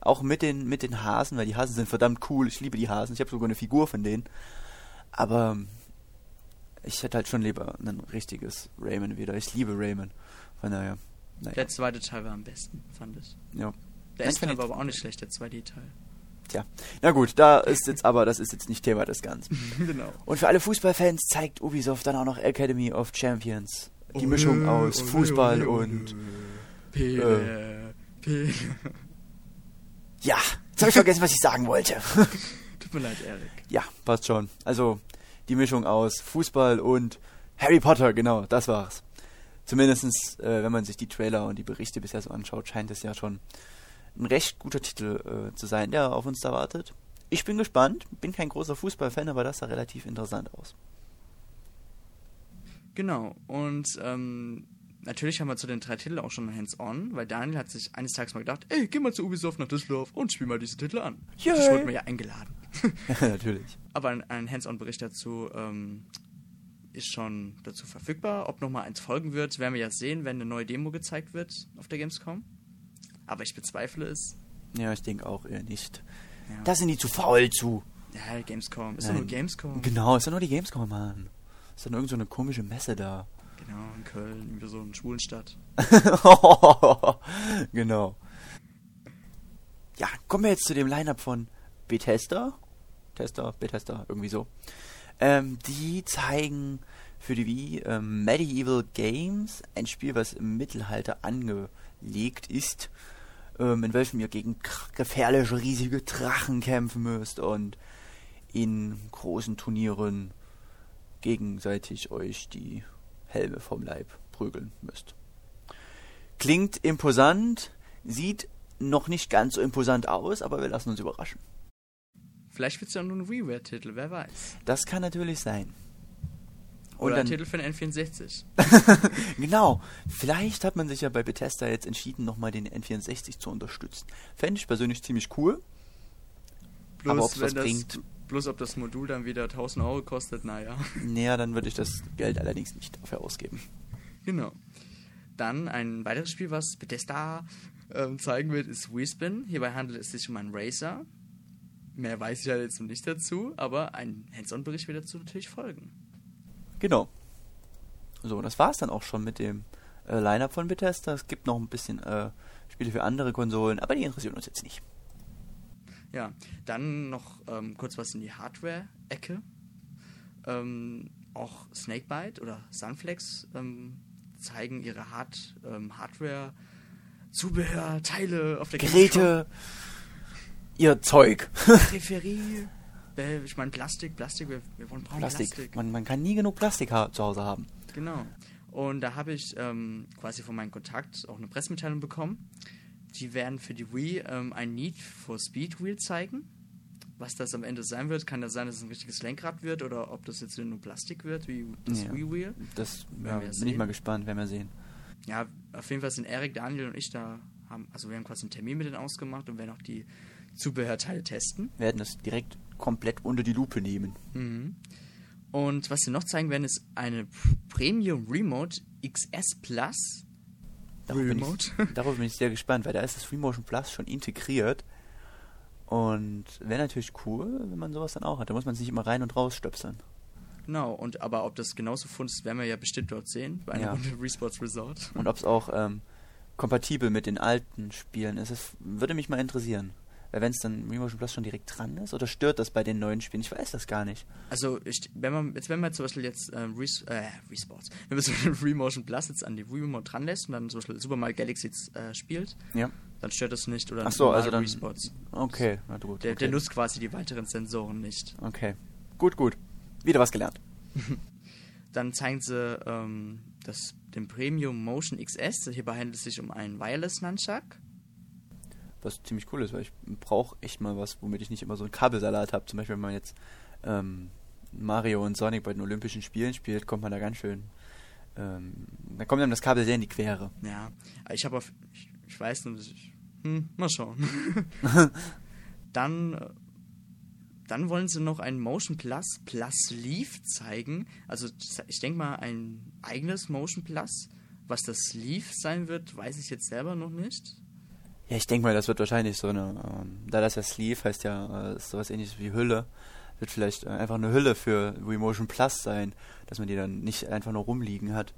Auch mit den, mit den Hasen, weil die Hasen sind verdammt cool. Ich liebe die Hasen. Ich habe sogar eine Figur von denen. Aber ich hätte halt schon lieber ein richtiges Rayman wieder. Ich liebe Rayman. Von daher, naja. Der zweite Teil war am besten, fand ich. Ja. Der erste Teil war aber auch nicht schlecht, der 2D-Teil. Tja. Na gut, da ist jetzt aber, das ist jetzt nicht Thema des Ganzen. genau. Und für alle Fußballfans zeigt Ubisoft dann auch noch Academy of Champions. Die Mischung Ole, aus ole, Fußball und Pele, Pele. Ja, jetzt habe ich vergessen, was ich sagen wollte. Tut mir leid, Erik. ja, passt schon. Also die Mischung aus Fußball und Harry Potter, genau, das war's. Zumindestens, äh, wenn man sich die Trailer und die Berichte bisher so anschaut, scheint es ja schon ein recht guter Titel äh, zu sein, der auf uns da wartet. Ich bin gespannt, bin kein großer Fußballfan, aber das sah relativ interessant aus. Genau, und ähm, natürlich haben wir zu den drei Titeln auch schon Hands-on, weil Daniel hat sich eines Tages mal gedacht, ey, geh mal zu Ubisoft nach Düsseldorf und spiel mal diese Titel an. Yay. Ich wurde mir ja eingeladen. Natürlich. Aber ein, ein Hands-on-Bericht dazu ähm, ist schon dazu verfügbar. Ob nochmal eins folgen wird, werden wir ja sehen, wenn eine neue Demo gezeigt wird auf der Gamescom. Aber ich bezweifle es. Ja, ich denke auch eher nicht. Ja, Da sind die zu faul zu. ja Gamescom. Ist doch Nein. nur Gamescom. Genau, ist ja nur die Gamescom, Mann. Ist dann irgend so eine komische Messe da. Genau, in Köln, irgendwie so eine Schwulenstadt. genau. Ja, kommen wir jetzt zu dem Line-Up von Bethesda. Tester, Bethesda, irgendwie so. Ähm, die zeigen für die Wii ähm, Medieval Games, ein Spiel, was im Mittelalter angelegt ist, ähm, in welchem ihr gegen gefährliche, riesige Drachen kämpfen müsst und in großen Turnieren gegenseitig euch die Helme vom Leib prügeln müsst. Klingt imposant, sieht noch nicht ganz so imposant aus, aber wir lassen uns überraschen. Vielleicht wird es ja nur ein WiiWare-Titel, wer weiß. Das kann natürlich sein. Und Oder ein dann, Titel für den N64. genau, vielleicht hat man sich ja bei Bethesda jetzt entschieden, nochmal den N64 zu unterstützen. Fände ich persönlich ziemlich cool. Bloß, Aber ob's wenn was das, bringt. Bloß ob das Modul dann wieder 1000 Euro kostet, naja. Naja, dann würde ich das Geld allerdings nicht dafür ausgeben. Genau. Dann ein weiteres Spiel, was Bethesda ähm, zeigen wird, ist Wii. Hierbei handelt es sich um einen Racer. Mehr weiß ich ja jetzt noch nicht dazu, aber ein Hands-on-Bericht wird dazu natürlich folgen. Genau. So, das war's dann auch schon mit dem äh, Line-Up von Bethesda. Es gibt noch ein bisschen äh, Spiele für andere Konsolen, aber die interessieren uns jetzt nicht. Ja, dann noch ähm, kurz was in die Hardware-Ecke. Ähm, auch Snakebite oder Sunflex ähm, zeigen ihre Hard ähm, Hardware, Zubehör, Teile auf der Geräte, ihr Zeug. Gamescom. Peripherie. Äh, Ich meine Plastik, Plastik, wir, wir wollen brauchen Plastik. Plastik. Man, man kann nie genug Plastik ha zu Hause haben. Genau. Und da habe ich ähm, quasi von meinem Kontakt auch eine Pressemitteilung bekommen. Die werden für die Wii ähm, ein Need for Speed Wheel zeigen. Was das am Ende sein wird, kann das sein, dass es ein richtiges Lenkrad wird oder ob das jetzt nur Plastik wird, wie das Ja. Wii Wheel. Das ja, wir bin sehen. ich mal gespannt, werden wir sehen. Ja, auf jeden Fall sind Erik, Daniel und ich da, haben, also wir haben quasi einen Termin mit denen ausgemacht und werden auch die Zubehörteile testen. Wir werden das direkt komplett unter die Lupe nehmen. Mhm. Und was sie noch zeigen werden, ist eine Premium Remote XS Plus. Darauf bin, Remote. ich, darauf bin ich sehr gespannt, weil da ist das Free Motion Plus schon integriert. Und wäre natürlich cool, wenn man sowas dann auch hat. Da muss man sich immer rein und raus stöpseln. Genau, und aber ob das genauso funzt, werden wir ja bestimmt dort sehen, bei einer Ja. Runde Resports Resort. Und ob es auch ähm, kompatibel mit den alten Spielen ist, das würde mich mal interessieren. Weil wenn es dann Wii Motion Plus schon direkt dran ist, oder stört das bei den neuen Spielen? Ich weiß das gar nicht. Also, ich, wenn man jetzt, wenn man zum Beispiel jetzt ähm, Res äh, Resports, wenn man Beispiel Remotion Plus jetzt an die Remote dran lässt und dann zum Beispiel Super Mario Galaxy jetzt, äh, spielt, Ja. dann stört das nicht. Oder Ach so, also dann- Resports. Okay, na gut. Der, okay. der nutzt quasi die weiteren Sensoren nicht. Okay. Gut, gut. Wieder was gelernt. Dann zeigen sie ähm, das, den Premium Motion XS. Hierbei handelt es sich um einen Wireless Nunchuck. Was ziemlich cool ist, weil ich brauche echt mal was, womit ich nicht immer so einen Kabelsalat habe. Zum Beispiel, wenn man jetzt ähm, Mario und Sonic bei den Olympischen Spielen spielt, kommt man da ganz schön. Ähm, da kommt einem das Kabel sehr in die Quere. Ja, ich habe auf. Ich, ich weiß nur, dass ich. Hm, mal schauen. dann. äh, Dann wollen sie noch einen Motion Plus Plus Sleeve zeigen. Also, ich denke mal, ein eigenes Motion Plus. Was das Sleeve sein wird, weiß ich jetzt selber noch nicht. Ja, ich denke mal, das wird wahrscheinlich so eine, ähm, da das ja Sleeve heißt ja, äh, ist sowas ähnliches wie Hülle, wird vielleicht äh, einfach eine Hülle für Wii Motion Plus sein, dass man die dann nicht einfach nur rumliegen hat,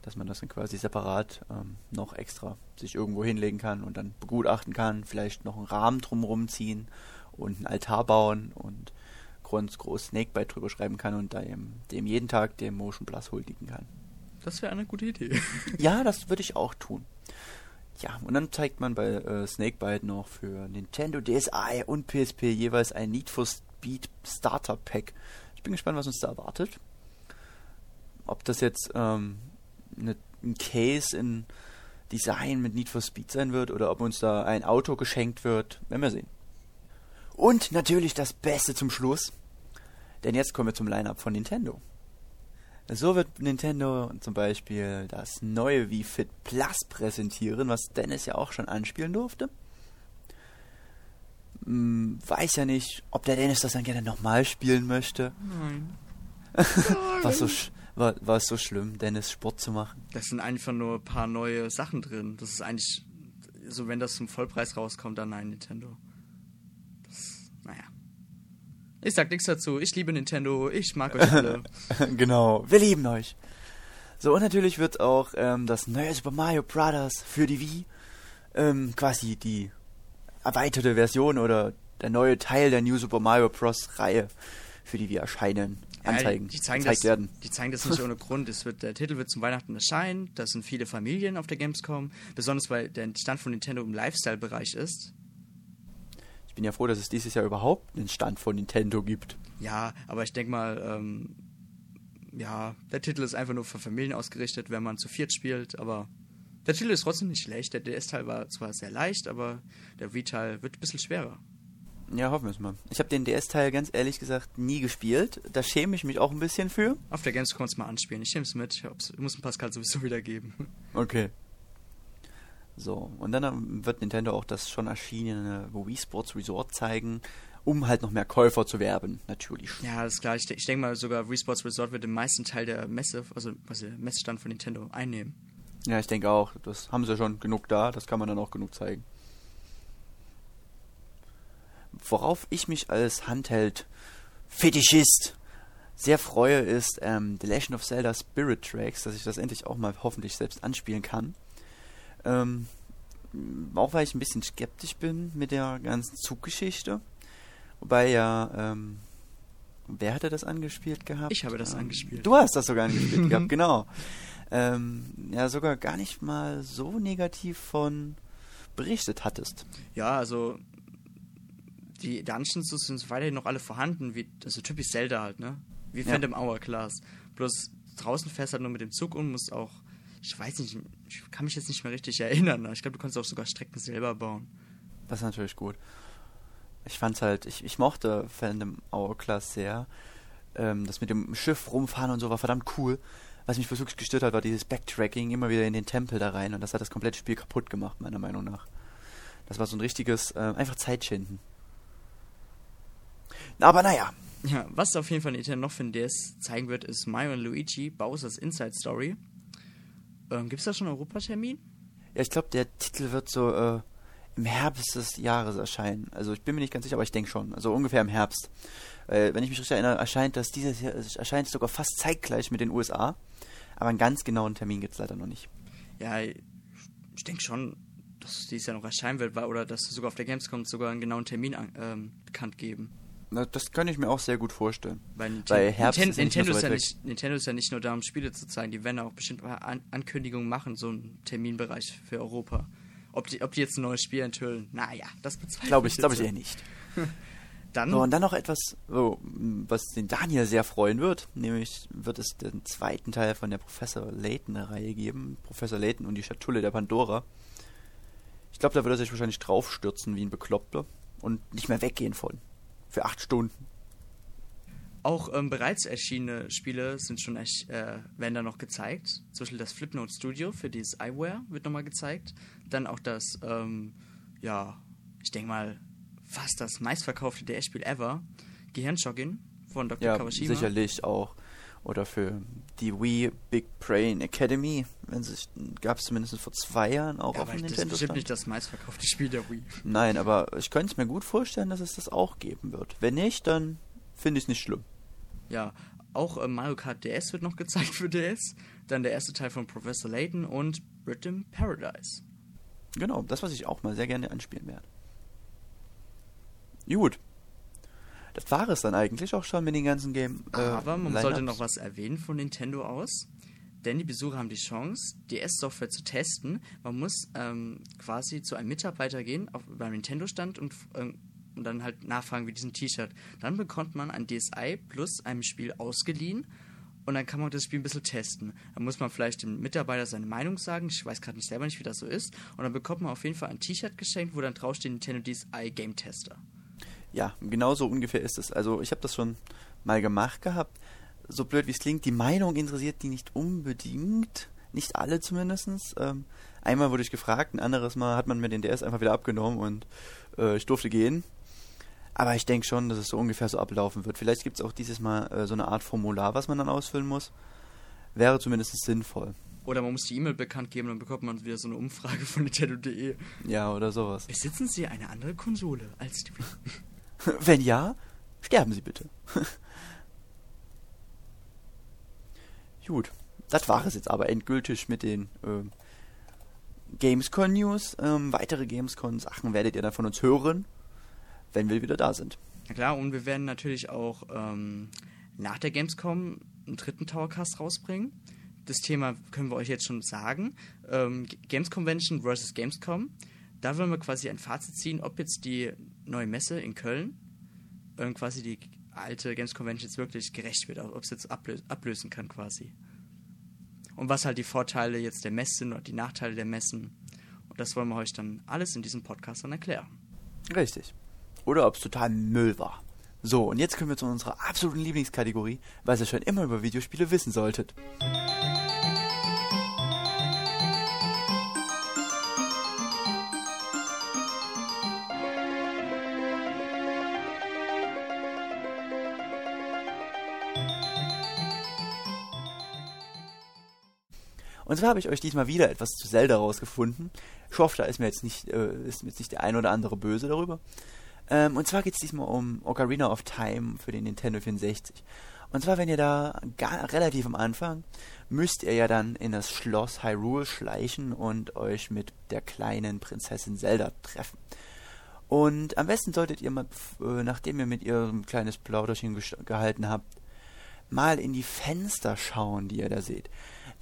dass man das dann quasi separat ähm, noch extra sich irgendwo hinlegen kann und dann begutachten kann, vielleicht noch einen Rahmen drumherum ziehen und einen Altar bauen und ganz groß Snakebite drüber schreiben kann und da dem, dem jeden Tag dem Motion Plus huldigen kann. Das wäre eine gute Idee. Ja, das würde ich auch tun. Ja, und dann zeigt man bei äh, Snakebite noch für Nintendo DSi und PSP jeweils ein Need for Speed Starter Pack. Ich bin gespannt, was uns da erwartet. Ob das jetzt ähm, ne, ein Case in Design mit Need for Speed sein wird oder ob uns da ein Auto geschenkt wird, werden wir sehen. Und natürlich das Beste zum Schluss, denn jetzt kommen wir zum Line-Up von Nintendo. So wird Nintendo zum Beispiel das neue Wii Fit Plus präsentieren, was Dennis ja auch schon anspielen durfte. Hm, weiß ja nicht, ob der Dennis das dann gerne nochmal spielen möchte. Nein. War so, sch- war, war es so schlimm, Dennis Sport zu machen? Das sind einfach nur ein paar neue Sachen drin. Das ist eigentlich, so wenn das zum Vollpreis rauskommt, dann nein, Nintendo. Ich sag nichts dazu. Ich liebe Nintendo. Ich mag euch alle. genau, wir lieben euch. So, und natürlich wird auch ähm, das neue Super Mario Bros. für die Wii ähm, quasi die erweiterte Version oder der neue Teil der New Super Mario Bros. Reihe für die Wii erscheinen, anzeigen, die zeigen gezeigt das, werden. Die zeigen das nicht ohne Grund. Es wird, der Titel wird zum Weihnachten erscheinen. Da sind viele Familien auf der Gamescom. Besonders weil der Stand von Nintendo im Lifestyle-Bereich ist. Ich bin ja froh, dass es dieses Jahr überhaupt einen Stand von Nintendo gibt. Ja, aber ich denke mal, ähm, ja, der Titel ist einfach nur für Familien ausgerichtet, wenn man zu viert spielt, aber der Titel ist trotzdem nicht schlecht. Der DS-Teil war zwar sehr leicht, aber der Wii-Teil wird ein bisschen schwerer. Ja, hoffen wir es mal. Ich habe den DS-Teil ganz ehrlich gesagt nie gespielt. Da schäme ich mich auch ein bisschen für. Auf der Gamescom mal anspielen. Ich nehme es mit. Ich muss dem Pascal sowieso wieder geben. Okay. So, und dann wird Nintendo auch das schon erschienene Wii Sports Resort zeigen, um halt noch mehr Käufer zu werben, natürlich. Ja, das ist klar. Ich, ich denke mal, sogar Wii Sports Resort wird den meisten Teil der Messe, also, also der Messestand von Nintendo einnehmen. Ja, ich denke auch. Das haben sie schon genug da, das kann man dann auch genug zeigen. Worauf ich mich als Handheld-Fetischist sehr freue, ist ähm, The Legend of Zelda Spirit Tracks, dass ich das endlich auch mal hoffentlich selbst anspielen kann. Ähm, auch weil ich ein bisschen skeptisch bin mit der ganzen Zuggeschichte. Wobei ja, ähm, wer hatte das angespielt gehabt? Ich habe das ähm, angespielt. Du hast das sogar angespielt gehabt, genau. Ähm, ja, sogar gar nicht mal so negativ von berichtet hattest. Ja, also die Dungeons sind weiterhin noch alle vorhanden, wie also typisch Zelda halt, ne? Wie ja. Phantom Hourglass. Bloß draußen fährst halt nur mit dem Zug und musst auch ich weiß nicht, ich kann mich jetzt nicht mehr richtig erinnern. Ich glaube, du kannst auch sogar Strecken selber bauen. Das ist natürlich gut. Ich fand's halt, ich, ich mochte Phantom Hourglass sehr. Ähm, das mit dem Schiff rumfahren und so war verdammt cool. Was mich wirklich gestört hat, war dieses Backtracking immer wieder in den Tempel da rein und das hat das komplette Spiel kaputt gemacht, meiner Meinung nach. Das war so ein richtiges, äh, einfach Zeitschinden. Aber naja. Ja, was auf jeden Fall Nintendo noch für ein DS zeigen wird, ist Mario und Luigi Bowser's Inside Story. Ähm, Gibt es da schon einen Europatermin? Ja, ich glaube, der Titel wird so äh, im Herbst des Jahres erscheinen. Also ich bin mir nicht ganz sicher, aber ich denke schon. Also ungefähr im Herbst. Äh, wenn ich mich richtig erinnere, erscheint das dieses Jahr, erscheint sogar fast zeitgleich mit den USA. Aber einen ganz genauen Termin gibt es leider noch nicht. Ja, ich denke schon, dass dies Jahr noch erscheinen wird, oder dass sogar auf der Gamescom sogar einen genauen Termin ähm, bekannt geben. Na, das kann ich mir auch sehr gut vorstellen. Weil Weil Herbst Nintendo, ist, ja Nintendo, ist ja nicht, Nintendo ist ja nicht nur da, um Spiele zu zeigen. Die werden auch bestimmt An Ankündigungen machen, so einen Terminbereich für Europa. Ob die, ob die jetzt ein neues Spiel enthüllen, naja, das bezweifle glaub ich. Glaube ich eher nicht. dann, so, und dann noch etwas, oh, was den Daniel sehr freuen wird. Nämlich wird es den zweiten Teil von der Professor Layton-Reihe geben. Professor Layton und die Schatulle der Pandora. Ich glaube, da wird er sich wahrscheinlich draufstürzen wie ein Bekloppter und nicht mehr weggehen von für acht Stunden. Auch ähm, bereits erschienene Spiele sind schon äh, werden da noch gezeigt. Zum Beispiel das Flipnote Studio für dieses iWare wird nochmal gezeigt. Dann auch das, ähm, ja, ich denke mal, fast das meistverkaufte DS-Spiel ever, Gehirnjogging von Dr. Ja, Kawashima. sicherlich auch. Oder für die Wii Big Brain Academy, wenn sich gab es zumindest vor zwei Jahren auch ja, auf dem Nintendo. Das ist bestimmt nicht das meistverkaufte Spiel der Wii. Nein, aber ich könnte es mir gut vorstellen, dass es das auch geben wird. Wenn nicht, dann finde ich es nicht schlimm. Ja, auch äh, Mario Kart DS wird noch gezeigt für DS. Dann der erste Teil von Professor Layton und Rhythm Paradise. Genau, das, was ich auch mal sehr gerne anspielen werde. Gut, das war es dann eigentlich auch schon mit den ganzen Game. Äh, Aber man sollte noch was erwähnen von Nintendo aus. Denn die Besucher haben die Chance, DS-Software zu testen. Man muss ähm, quasi zu einem Mitarbeiter gehen, auf, beim Nintendo-Stand und, ähm, und dann halt nachfragen wie diesem T-Shirt. Dann bekommt man ein DSi plus einem Spiel ausgeliehen und dann kann man das Spiel ein bisschen testen. Dann muss man vielleicht dem Mitarbeiter seine Meinung sagen. Ich weiß gerade nicht selber nicht, wie das so ist. Und dann bekommt man auf jeden Fall ein T-Shirt geschenkt, wo dann draufsteht Nintendo DSi Game Tester. Ja, genau so ungefähr ist es. Also ich habe das schon mal gemacht gehabt. So blöd wie es klingt, die Meinung interessiert die nicht unbedingt. Nicht alle zumindest. Ähm, einmal wurde ich gefragt, ein anderes Mal hat man mir den DS einfach wieder abgenommen und äh, ich durfte gehen. Aber ich denke schon, dass es so ungefähr so ablaufen wird. Vielleicht gibt es auch dieses Mal äh, so eine Art Formular, was man dann ausfüllen muss. Wäre zumindest sinnvoll. Oder man muss die E-Mail bekannt geben, dann bekommt man wieder so eine Umfrage von Nintendo.de. Ja, oder sowas. Besitzen Sie eine andere Konsole als die Wenn ja, sterben Sie bitte. Gut, das war es jetzt aber endgültig mit den äh, Gamescom News. Ähm, weitere Gamescom Sachen werdet ihr dann von uns hören, wenn wir wieder da sind. Na klar, und wir werden natürlich auch ähm, nach der Gamescom einen dritten Towercast rausbringen. Das Thema können wir euch jetzt schon sagen. Ähm, Games Convention versus Gamescom. Da wollen wir quasi ein Fazit ziehen, ob jetzt die neue Messe in Köln ähm, quasi die alte Games Convention jetzt wirklich gerecht wird, ob es jetzt ablö ablösen kann quasi. Und was halt die Vorteile jetzt der Messe sind oder die Nachteile der Messen. Und das wollen wir euch dann alles in diesem Podcast dann erklären. Richtig. oder ob es total Müll war. So, und jetzt kommen wir zu unserer absoluten Lieblingskategorie, was ihr schon immer über Videospiele wissen solltet. Und zwar habe ich euch diesmal wieder etwas zu Zelda rausgefunden. Ich hoffe, da ist mir jetzt nicht, äh, ist mir jetzt nicht der ein oder andere böse darüber. Ähm, und zwar geht es diesmal um Ocarina of Time für den Nintendo 64. Und zwar, wenn ihr da gar, relativ am Anfang, müsst ihr ja dann in das Schloss Hyrule schleichen und euch mit der kleinen Prinzessin Zelda treffen. Und am besten solltet ihr mal, äh, nachdem ihr mit ihr ein kleines Plauderchen gehalten habt, mal in die Fenster schauen, die ihr da seht.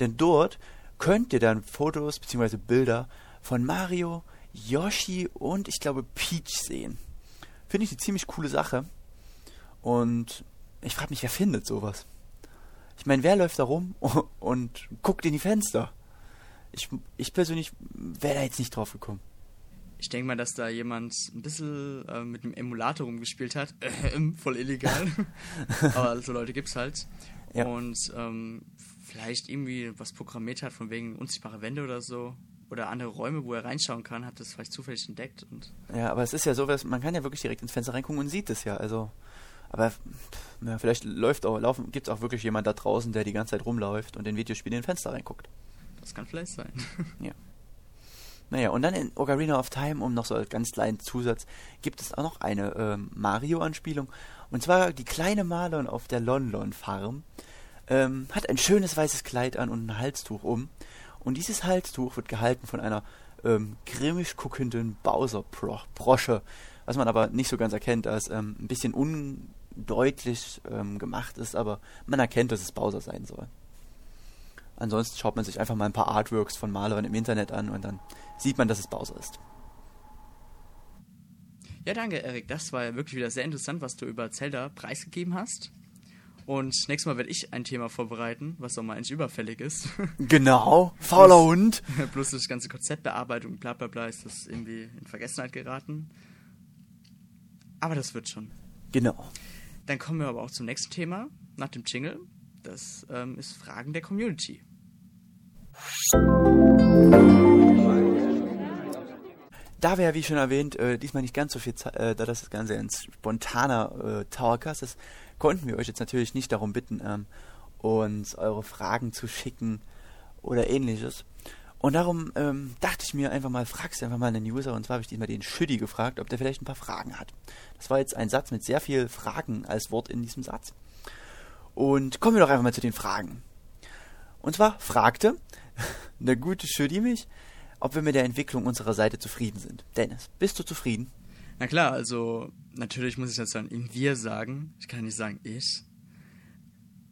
Denn dort könnt ihr dann Fotos bzw. Bilder von Mario, Yoshi und ich glaube Peach sehen. Finde ich eine ziemlich coole Sache. Und ich frage mich, wer findet sowas? Ich meine, wer läuft da rum und guckt in die Fenster? Ich, ich persönlich wäre da jetzt nicht drauf gekommen. Ich denke mal, dass da jemand ein bisschen äh, mit dem Emulator rumgespielt hat. Äh, voll illegal. Aber so Leute gibt's halt. Ja. Und ähm, vielleicht irgendwie was programmiert hat, von wegen unsichtbare Wände oder so. Oder andere Räume, wo er reinschauen kann, hat das vielleicht zufällig entdeckt. Und ja, aber es ist ja so, man kann ja wirklich direkt ins Fenster reingucken und sieht es ja. Also, aber ja, vielleicht läuft auch, laufen, gibt es auch wirklich jemand da draußen, der die ganze Zeit rumläuft und in Videospiele in den Fenster reinguckt. Das kann vielleicht sein. ja. Naja, und dann in Ocarina of Time, um noch so als ganz kleinen Zusatz, gibt es auch noch eine ähm, Mario-Anspielung. Und zwar die kleine Malon auf der Lon-Lon Farm ähm, hat ein schönes weißes Kleid an und ein Halstuch um. Und dieses Halstuch wird gehalten von einer ähm, grimmig guckenden Bowser-Brosche, was man aber nicht so ganz erkennt, da es ähm, ein bisschen undeutlich ähm, gemacht ist, aber man erkennt, dass es Bowser sein soll. Ansonsten schaut man sich einfach mal ein paar Artworks von Malern im Internet an und dann sieht man, dass es Bowser ist. Ja, danke, Erik. Das war ja wirklich wieder sehr interessant, was du über Zelda preisgegeben hast. Und nächstes Mal werde ich ein Thema vorbereiten, was auch mal eigentlich überfällig ist. Genau, fauler plus, Hund. Plus das ganze Konzeptbearbeitung, bla bla bla, ist das irgendwie in Vergessenheit geraten. Aber das wird schon. Genau. Dann kommen wir aber auch zum nächsten Thema, nach dem Jingle. Das ähm, ist Fragen der Community. Da wir ja, wie schon erwähnt, äh, diesmal nicht ganz so viel Zeit, äh, da das Ganze ein spontaner äh, Towercast ist, konnten wir euch jetzt natürlich nicht darum bitten, ähm, uns eure Fragen zu schicken oder ähnliches. Und darum ähm, dachte ich mir einfach mal, fragst einfach mal einen User, und zwar habe ich diesmal den Schüdi gefragt, ob der vielleicht ein paar Fragen hat. Das war jetzt ein Satz mit sehr viel Fragen als Wort in diesem Satz. Und kommen wir doch einfach mal zu den Fragen. Und zwar fragte der gute Schüdi mich, ob wir mit der Entwicklung unserer Seite zufrieden sind. Dennis, bist du zufrieden? Na klar, also natürlich muss ich das dann in wir sagen. Ich kann nicht sagen ich.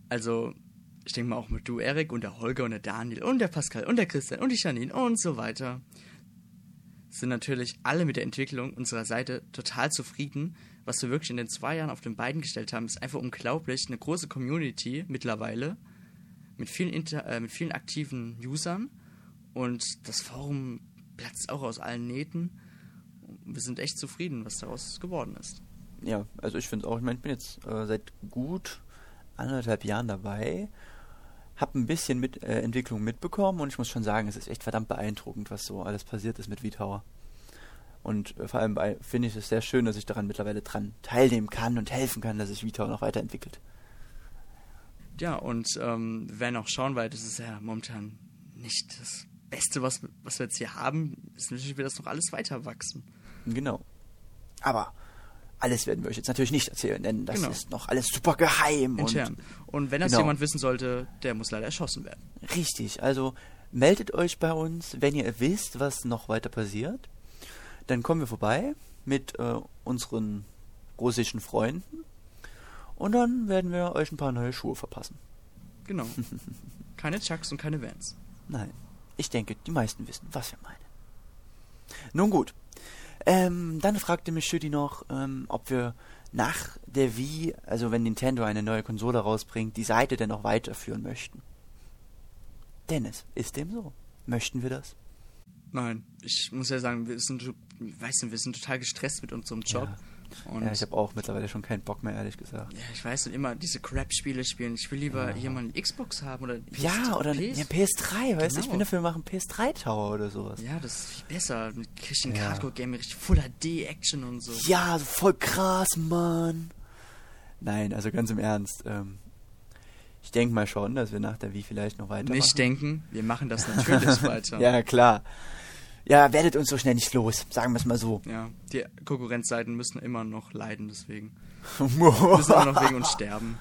Also, ich denke mal auch mit du, Erik, und der Holger und der Daniel und der Pascal und der Christian und die Janine und so weiter. Sind natürlich alle mit der Entwicklung unserer Seite total zufrieden. Was wir wirklich in den zwei Jahren auf den beiden gestellt haben, ist einfach unglaublich. Eine große Community mittlerweile mit vielen, Inter äh, mit vielen aktiven Usern und das Forum platzt auch aus allen Nähten wir sind echt zufrieden, was daraus geworden ist. Ja, also ich finde auch, ich meine, ich bin jetzt äh, seit gut anderthalb Jahren dabei, habe ein bisschen mit äh, Entwicklung mitbekommen und ich muss schon sagen, es ist echt verdammt beeindruckend, was so alles passiert ist mit VTower. Und äh, vor allem finde ich es sehr schön, dass ich daran mittlerweile dran teilnehmen kann und helfen kann, dass sich VTower noch weiterentwickelt. Ja, und ähm, wir werden auch schauen, weil das ist ja momentan nicht das Beste, was, was wir jetzt hier haben, ist natürlich, wird das noch alles weiter wachsen. Genau. Aber alles werden wir euch jetzt natürlich nicht erzählen, denn das genau. ist noch alles super geheim. Intern. Und, und wenn das genau. jemand wissen sollte, der muss leider erschossen werden. Richtig, also meldet euch bei uns, wenn ihr wisst, was noch weiter passiert. Dann kommen wir vorbei mit äh, unseren russischen Freunden und dann werden wir euch ein paar neue Schuhe verpassen. Genau. keine Chucks und keine Vans. Nein. Ich denke, die meisten wissen, was wir meinen. Nun gut, ähm, dann fragte mich Schütti noch, ähm, ob wir nach der Wii, also wenn Nintendo eine neue Konsole rausbringt, die Seite denn noch weiterführen möchten. Dennis, ist dem so? Möchten wir das? Nein, ich muss ja sagen, wir sind, weiß nicht, wir sind total gestresst mit unserem Job. Ja. Und Ja, ich habe auch mittlerweile schon keinen Bock mehr, ehrlich gesagt. ja, ich weiß nicht immer diese Crap-Spiele spielen. Ich will lieber mal eine Xbox haben oder Ja, oder PS. ja, PS3, weißt du? Ich Genau. bin dafür, wir machen PS3-Tower oder sowas. Ja, das ist viel besser. Mit richtigen Ja. Hardcore-Game, richtig Full HD-Action und so. Ja, voll krass, Mann. Nein, also ganz im Ernst. Ähm, ich denke mal schon, dass wir nach der Wii vielleicht noch weitermachen. Nicht denken, wir machen das natürlich weiter. Ja, klar. Ja, werdet uns so schnell nicht los, sagen wir es mal so. Ja, die Konkurrenzseiten müssen immer noch leiden, deswegen. Müssen immer noch wegen uns sterben.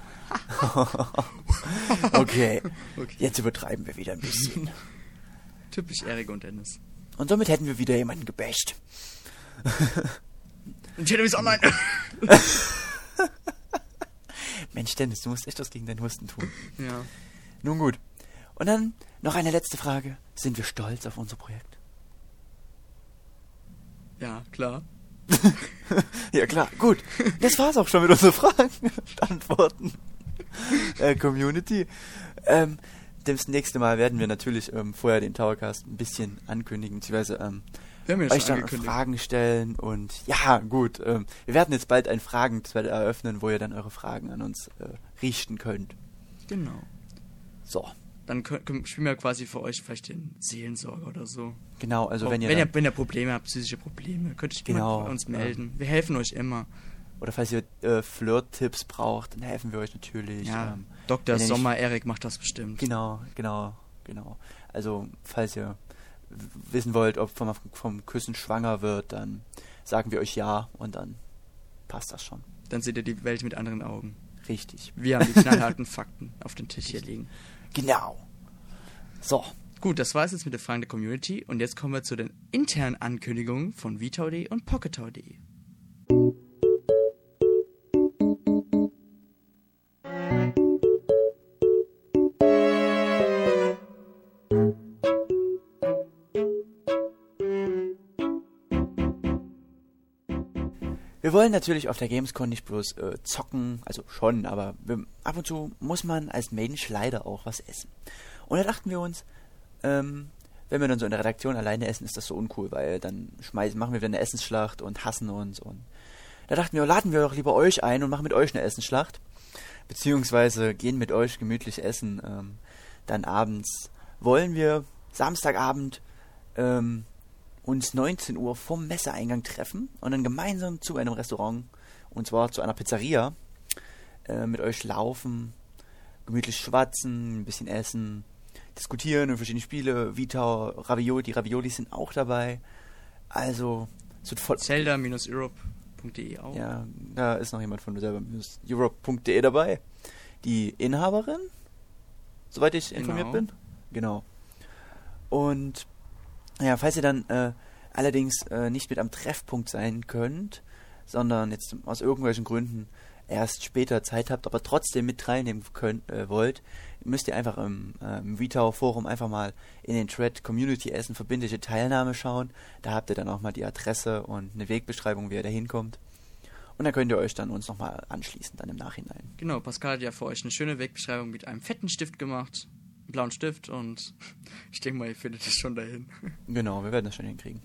okay, Okay. jetzt übertreiben wir wieder ein bisschen. Typisch Erik und Dennis. Und somit hätten wir wieder jemanden gebasht. Ist online! Mensch, Dennis, du musst echt was gegen deinen Husten tun. ja. Nun gut. Und dann noch eine letzte Frage. Sind wir stolz auf unser Projekt? Ja, klar. Ja, klar. Gut. Das war's auch schon mit unseren Fragen und Antworten. Äh, Community. Ähm, das nächste Mal werden wir natürlich ähm, vorher den Towercast ein bisschen ankündigen, beziehungsweise ähm, Wir haben ja euch schon dann. Fragen stellen und ja, gut. Ähm, wir werden jetzt bald ein Fragen-Thread eröffnen, wo ihr dann eure Fragen an uns äh, richten könnt. Genau. So, Dann können, spielen wir quasi für euch vielleicht den Seelensorger oder so. genau. Also wenn ihr, wenn, ihr, wenn ihr Probleme habt, psychische Probleme, könnt ihr Genau, bei uns ja. melden. Wir helfen euch immer. oder falls ihr äh, Flirt-Tipps braucht, dann helfen wir euch natürlich. Ja, Ähm, Dr. nicht- Sommer Erik macht das bestimmt. Genau, genau, genau. Also, falls ihr wissen wollt, ob vom, vom Küssen schwanger wird, dann sagen wir euch ja und dann passt das schon. Dann seht ihr die Welt mit anderen Augen. Richtig. Wir haben die knallharten Fakten auf dem Tisch hier liegen. Genau. So, Gut, das war es jetzt mit der Fragen der Community und jetzt kommen wir zu den internen Ankündigungen von VTOD und PocketTower.de. wir wollen natürlich auf der Gamescom nicht bloß äh, zocken, also schon, aber wir, ab und zu muss man als Mensch leider auch was essen. Und da dachten wir uns, ähm, wenn wir dann so in der Redaktion alleine essen, ist das so uncool, weil dann schmeißen, machen wir wieder eine Essensschlacht und hassen uns und da dachten wir, laden wir doch lieber euch ein und machen mit euch eine Essensschlacht. Beziehungsweise gehen mit euch gemütlich essen. Ähm, dann abends wollen wir Samstagabend ähm, uns 19 Uhr vom Messeeingang treffen und dann gemeinsam zu einem Restaurant, und zwar zu einer Pizzeria, äh, mit euch laufen, gemütlich schwatzen, ein bisschen essen, diskutieren über verschiedene Spiele, Vita, Ravioli, die Raviolis sind auch dabei. Also, es wird voll, Zelda-Europe.de auch. ja, da ist noch jemand von selber Europe.de dabei. Die Inhaberin, soweit ich informiert Genau. bin. Genau. Und ja, falls ihr dann äh, allerdings äh, nicht mit am Treffpunkt sein könnt, sondern jetzt aus irgendwelchen Gründen erst später Zeit habt, aber trotzdem mit teilnehmen könnt, äh, wollt, müsst ihr einfach im, äh, im Vitao Forum einfach mal in den Thread Community Essen verbindliche Teilnahme schauen. Da habt ihr dann auch mal die Adresse und eine Wegbeschreibung, wie ihr da hinkommt. Und dann könnt ihr euch dann uns nochmal anschließen, dann im Nachhinein. Genau, Pascal hat ja für euch eine schöne Wegbeschreibung mit einem fetten Stift gemacht. Blauen Stift und ich denke mal, ihr findet es schon dahin. Genau, wir werden das schon hinkriegen.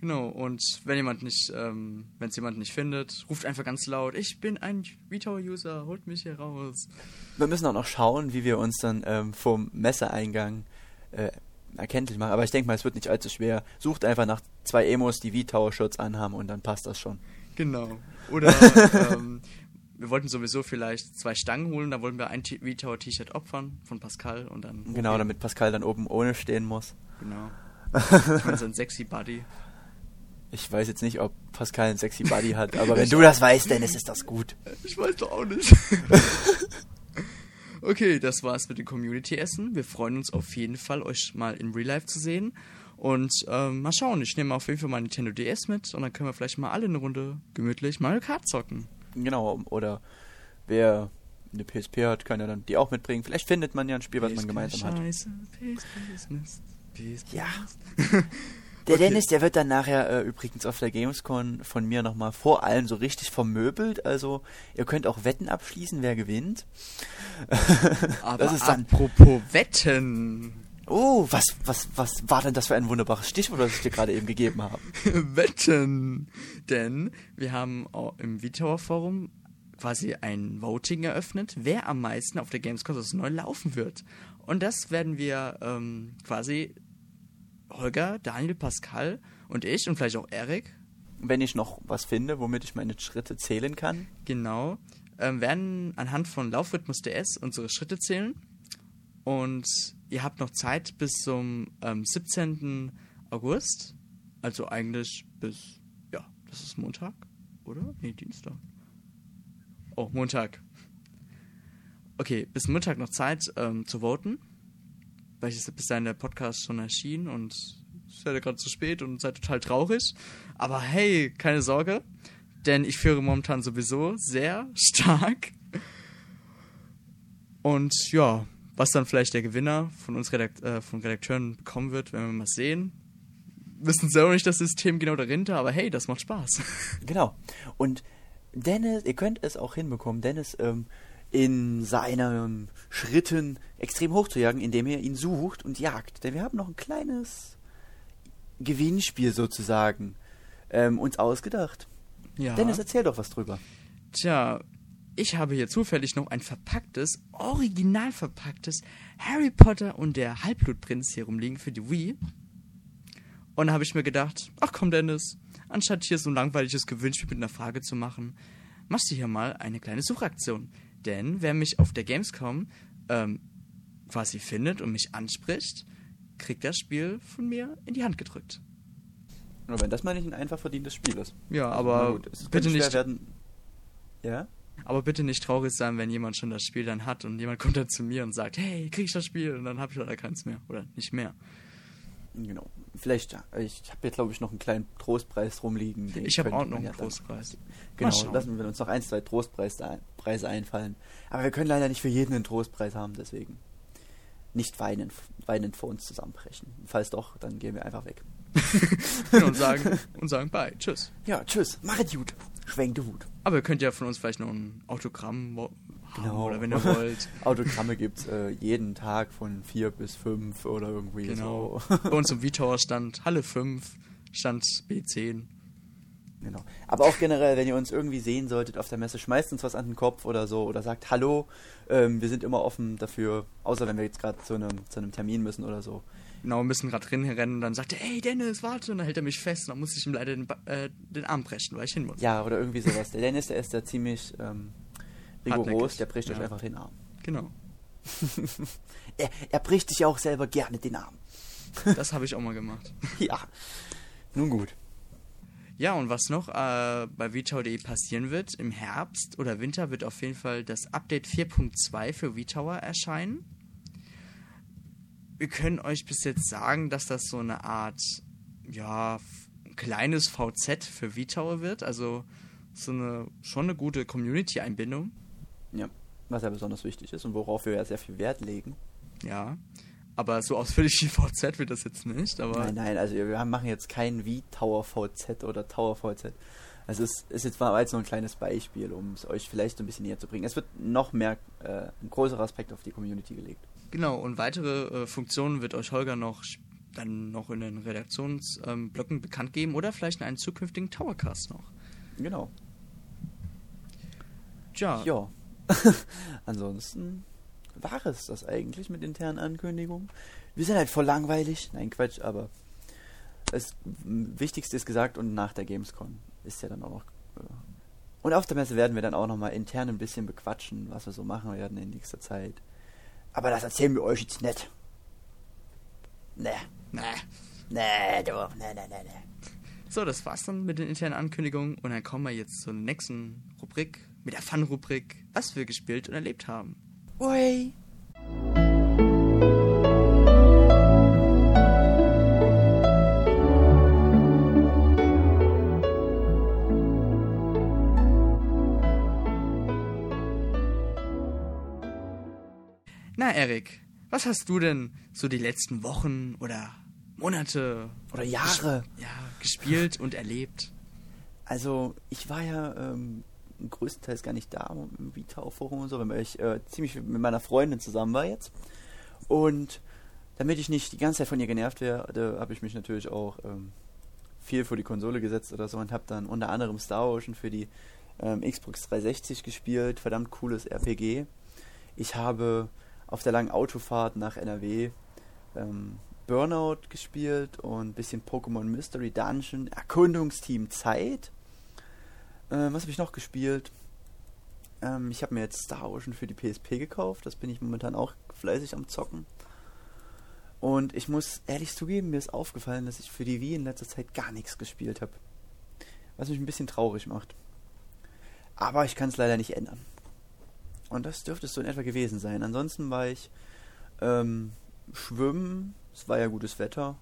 Genau, und wenn jemand nicht, ähm, wenn es jemand nicht findet, ruft einfach ganz laut, ich bin ein VTOwer-User, holt mich hier raus. Wir müssen auch noch schauen, wie wir uns dann ähm, vom Messeeingang äh, erkenntlich machen. Aber ich denke mal, es wird nicht allzu schwer. Sucht einfach nach zwei Emos, die V-Tower-Shirts anhaben und dann passt das schon. Genau. Oder ähm, wir wollten sowieso vielleicht zwei Stangen holen, da wollten wir ein V-Tower-T-Shirt opfern von Pascal und dann. Genau, damit Pascal dann oben ohne stehen muss. Genau. Meine, so ein sexy Buddy. Ich weiß jetzt nicht, ob Pascal einen sexy Buddy hat, aber wenn du das weißt, Dennis, ist das gut. Ich weiß doch auch nicht. okay, das war's mit dem Community-Essen. Wir freuen uns auf jeden Fall, euch mal in Real Life zu sehen. Und ähm, mal schauen, ich nehme auf jeden Fall mal Nintendo DS mit und dann können wir vielleicht mal alle eine Runde gemütlich Mario Kart zocken. Genau, oder wer eine PSP hat, kann ja dann die auch mitbringen. Vielleicht findet man ja ein Spiel, was man gemeinsam hat. Scheiße, PSP ist Mist. PSP Ja. Der Okay. Dennis, der wird dann nachher äh, übrigens auf der Gamescom von mir nochmal vor allem so richtig vermöbelt. Also ihr könnt auch Wetten abschließen, wer gewinnt. Aber das ist dann. apropos Wetten. Oh, was, was, was war denn das für ein wunderbares Stichwort, was ich dir gerade eben gegeben habe? Wetten! Denn wir haben auch im VTower Forum quasi ein Voting eröffnet, wer am meisten auf der Gamescom das neu laufen wird. Und das werden wir ähm, quasi Holger, Daniel, Pascal und ich und vielleicht auch Erik. Wenn ich noch was finde, womit ich meine Schritte zählen kann. Genau. Ähm, werden anhand von Laufrhythmus DS unsere Schritte zählen. Und ihr habt noch Zeit bis zum ähm, 17. August. Also eigentlich bis, ja, das ist Montag, oder? Nee, Dienstag. Oh, Montag. Okay, bis Montag noch Zeit ähm, zu voten. Weil bis dahin der Podcast schon erschien und es ist ja gerade zu spät und seid total traurig. Aber hey, keine Sorge, denn ich führe momentan sowieso sehr stark. Und ja, was dann vielleicht der Gewinner von uns Redakt äh, von Redakteuren bekommen wird, werden wir mal sehen. Wissen selber nicht das System genau dahinter, aber hey, das macht Spaß. Genau. Und Dennis, ihr könnt es auch hinbekommen, Dennis ähm, in seinen Schritten extrem hoch zu jagen, indem ihr ihn sucht und jagt. Denn wir haben noch ein kleines Gewinnspiel sozusagen ähm, uns ausgedacht. Ja. Dennis, erzähl doch was drüber. Tja, ich habe hier zufällig noch ein verpacktes, original verpacktes Harry Potter und der Halbblutprinz hier rumliegen für die Wii. Und da habe ich mir gedacht, ach komm Dennis, anstatt hier so ein langweiliges Gewinnspiel mit einer Frage zu machen, machst du hier mal eine kleine Suchaktion. Denn wer mich auf der Gamescom ähm, quasi findet und mich anspricht, kriegt das Spiel von mir in die Hand gedrückt. Nur wenn das mal nicht ein einfach verdientes Spiel ist. Ja, Also, aber gut, es bitte nicht, werden. Ja? Aber bitte nicht traurig sein, wenn jemand schon das Spiel dann hat und jemand kommt dann zu mir und sagt, hey, krieg ich das Spiel? Und dann habe ich leider keins mehr oder nicht mehr. Genau. Vielleicht, ja. Ich habe hier, glaube ich, noch einen kleinen Trostpreis rumliegen. Ich habe auch noch einen ja dann- Trostpreis. Mal Genau, lassen wir uns noch ein, zwei Trostpreise ein, Preise einfallen. Aber wir können leider nicht für jeden einen Trostpreis haben, deswegen nicht weinend, weinend vor uns zusammenbrechen. Falls doch, dann gehen wir einfach weg. und sagen und sagen bye, tschüss. Ja, tschüss, machet gut, schwenkte Hut. Aber ihr könnt ja von uns vielleicht noch ein Autogramm haben Genau. oder wenn ihr wollt. Autogramme gibt's äh, jeden Tag von vier bis fünf oder irgendwie Genau. so. Bei uns im V-Tower stand Halle 5, stand B10. Genau. Aber auch generell, wenn ihr uns irgendwie sehen solltet auf der Messe, schmeißt uns was an den Kopf oder so oder sagt Hallo. Ähm, wir sind immer offen dafür, außer wenn wir jetzt gerade zu einem, zu einem Termin müssen oder so. Genau, wir müssen gerade drin rennen und dann sagt er, ey Dennis, warte, und dann hält er mich fest und dann muss ich ihm leider den, äh, den Arm brechen, weil ich hin muss. Ja, oder irgendwie sowas. Der Dennis, der ist da ziemlich ähm, rigoros, Hartnäckig. der bricht euch Ja. einfach den Arm. Genau. Er, er bricht sich ja auch selber gerne den Arm. Das habe ich auch mal gemacht. Ja. Nun gut. Ja, und was noch äh, bei VTower.de passieren wird, im Herbst oder Winter wird auf jeden Fall das Update 4.2 für VTower erscheinen. Wir können euch bis jetzt sagen, dass das so eine Art, ja, kleines VZ für VTower wird. Also so eine, schon eine gute Community-Einbindung. Ja. Was ja besonders wichtig ist und worauf wir ja sehr viel Wert legen. Ja. Aber so ausführlich wie VZ wird das jetzt nicht. Aber Nein, nein, also wir machen jetzt kein V-Tower VZ oder Tower VZ. Also es ist jetzt mal jetzt nur ein kleines Beispiel, um es euch vielleicht so ein bisschen näher zu bringen. Es wird noch mehr, äh, ein größerer Aspekt auf die Community gelegt. Genau, und weitere äh, Funktionen wird euch Holger noch dann noch in den Redaktionsblöcken ähm, bekannt geben oder vielleicht in einen zukünftigen Towercast noch. Genau. Tja, Ja. Ansonsten war es das eigentlich mit internen Ankündigungen. Wir sind halt voll langweilig. Nein, Quatsch, aber das Wichtigste ist gesagt und nach der Gamescom ist ja dann auch noch. äh, Und auf der Messe werden wir dann auch nochmal intern ein bisschen bequatschen, was wir so machen werden in nächster Zeit. Aber das erzählen wir euch jetzt nicht. Nee. na. Nee, du. Nee, nee, nee, nee. So, das war's dann mit den internen Ankündigungen und dann kommen wir jetzt zur nächsten Rubrik, mit der Fun-Rubrik, was wir gespielt und erlebt haben. Ui. Na, Erik, was hast du denn so die letzten Wochen oder Monate Oder Jahre. ja, gespielt und erlebt? Also, ich war ja ähm, größtenteils gar nicht da im Vitao-Forum und so, weil ich äh, ziemlich mit meiner Freundin zusammen war jetzt. Und damit ich nicht die ganze Zeit von ihr genervt werde, habe ich mich natürlich auch ähm, viel vor die Konsole gesetzt oder so und habe dann unter anderem Star Ocean für die ähm, Xbox 360 gespielt. Verdammt cooles RPG. Ich habe auf der langen Autofahrt nach NRW ähm, Burnout gespielt und ein bisschen Pokémon Mystery Dungeon, Erkundungsteam Zeit. Ähm, was habe ich noch gespielt? Ähm, ich habe mir jetzt Star Ocean für die PSP gekauft. Das bin ich momentan auch fleißig am Zocken. Und ich muss ehrlich zugeben, mir ist aufgefallen, dass ich für die Wii in letzter Zeit gar nichts gespielt habe. Was mich ein bisschen traurig macht. Aber ich kann es leider nicht ändern. Und das dürfte es so in etwa gewesen sein. Ansonsten war ich ähm, schwimmen. Es war ja gutes Wetter.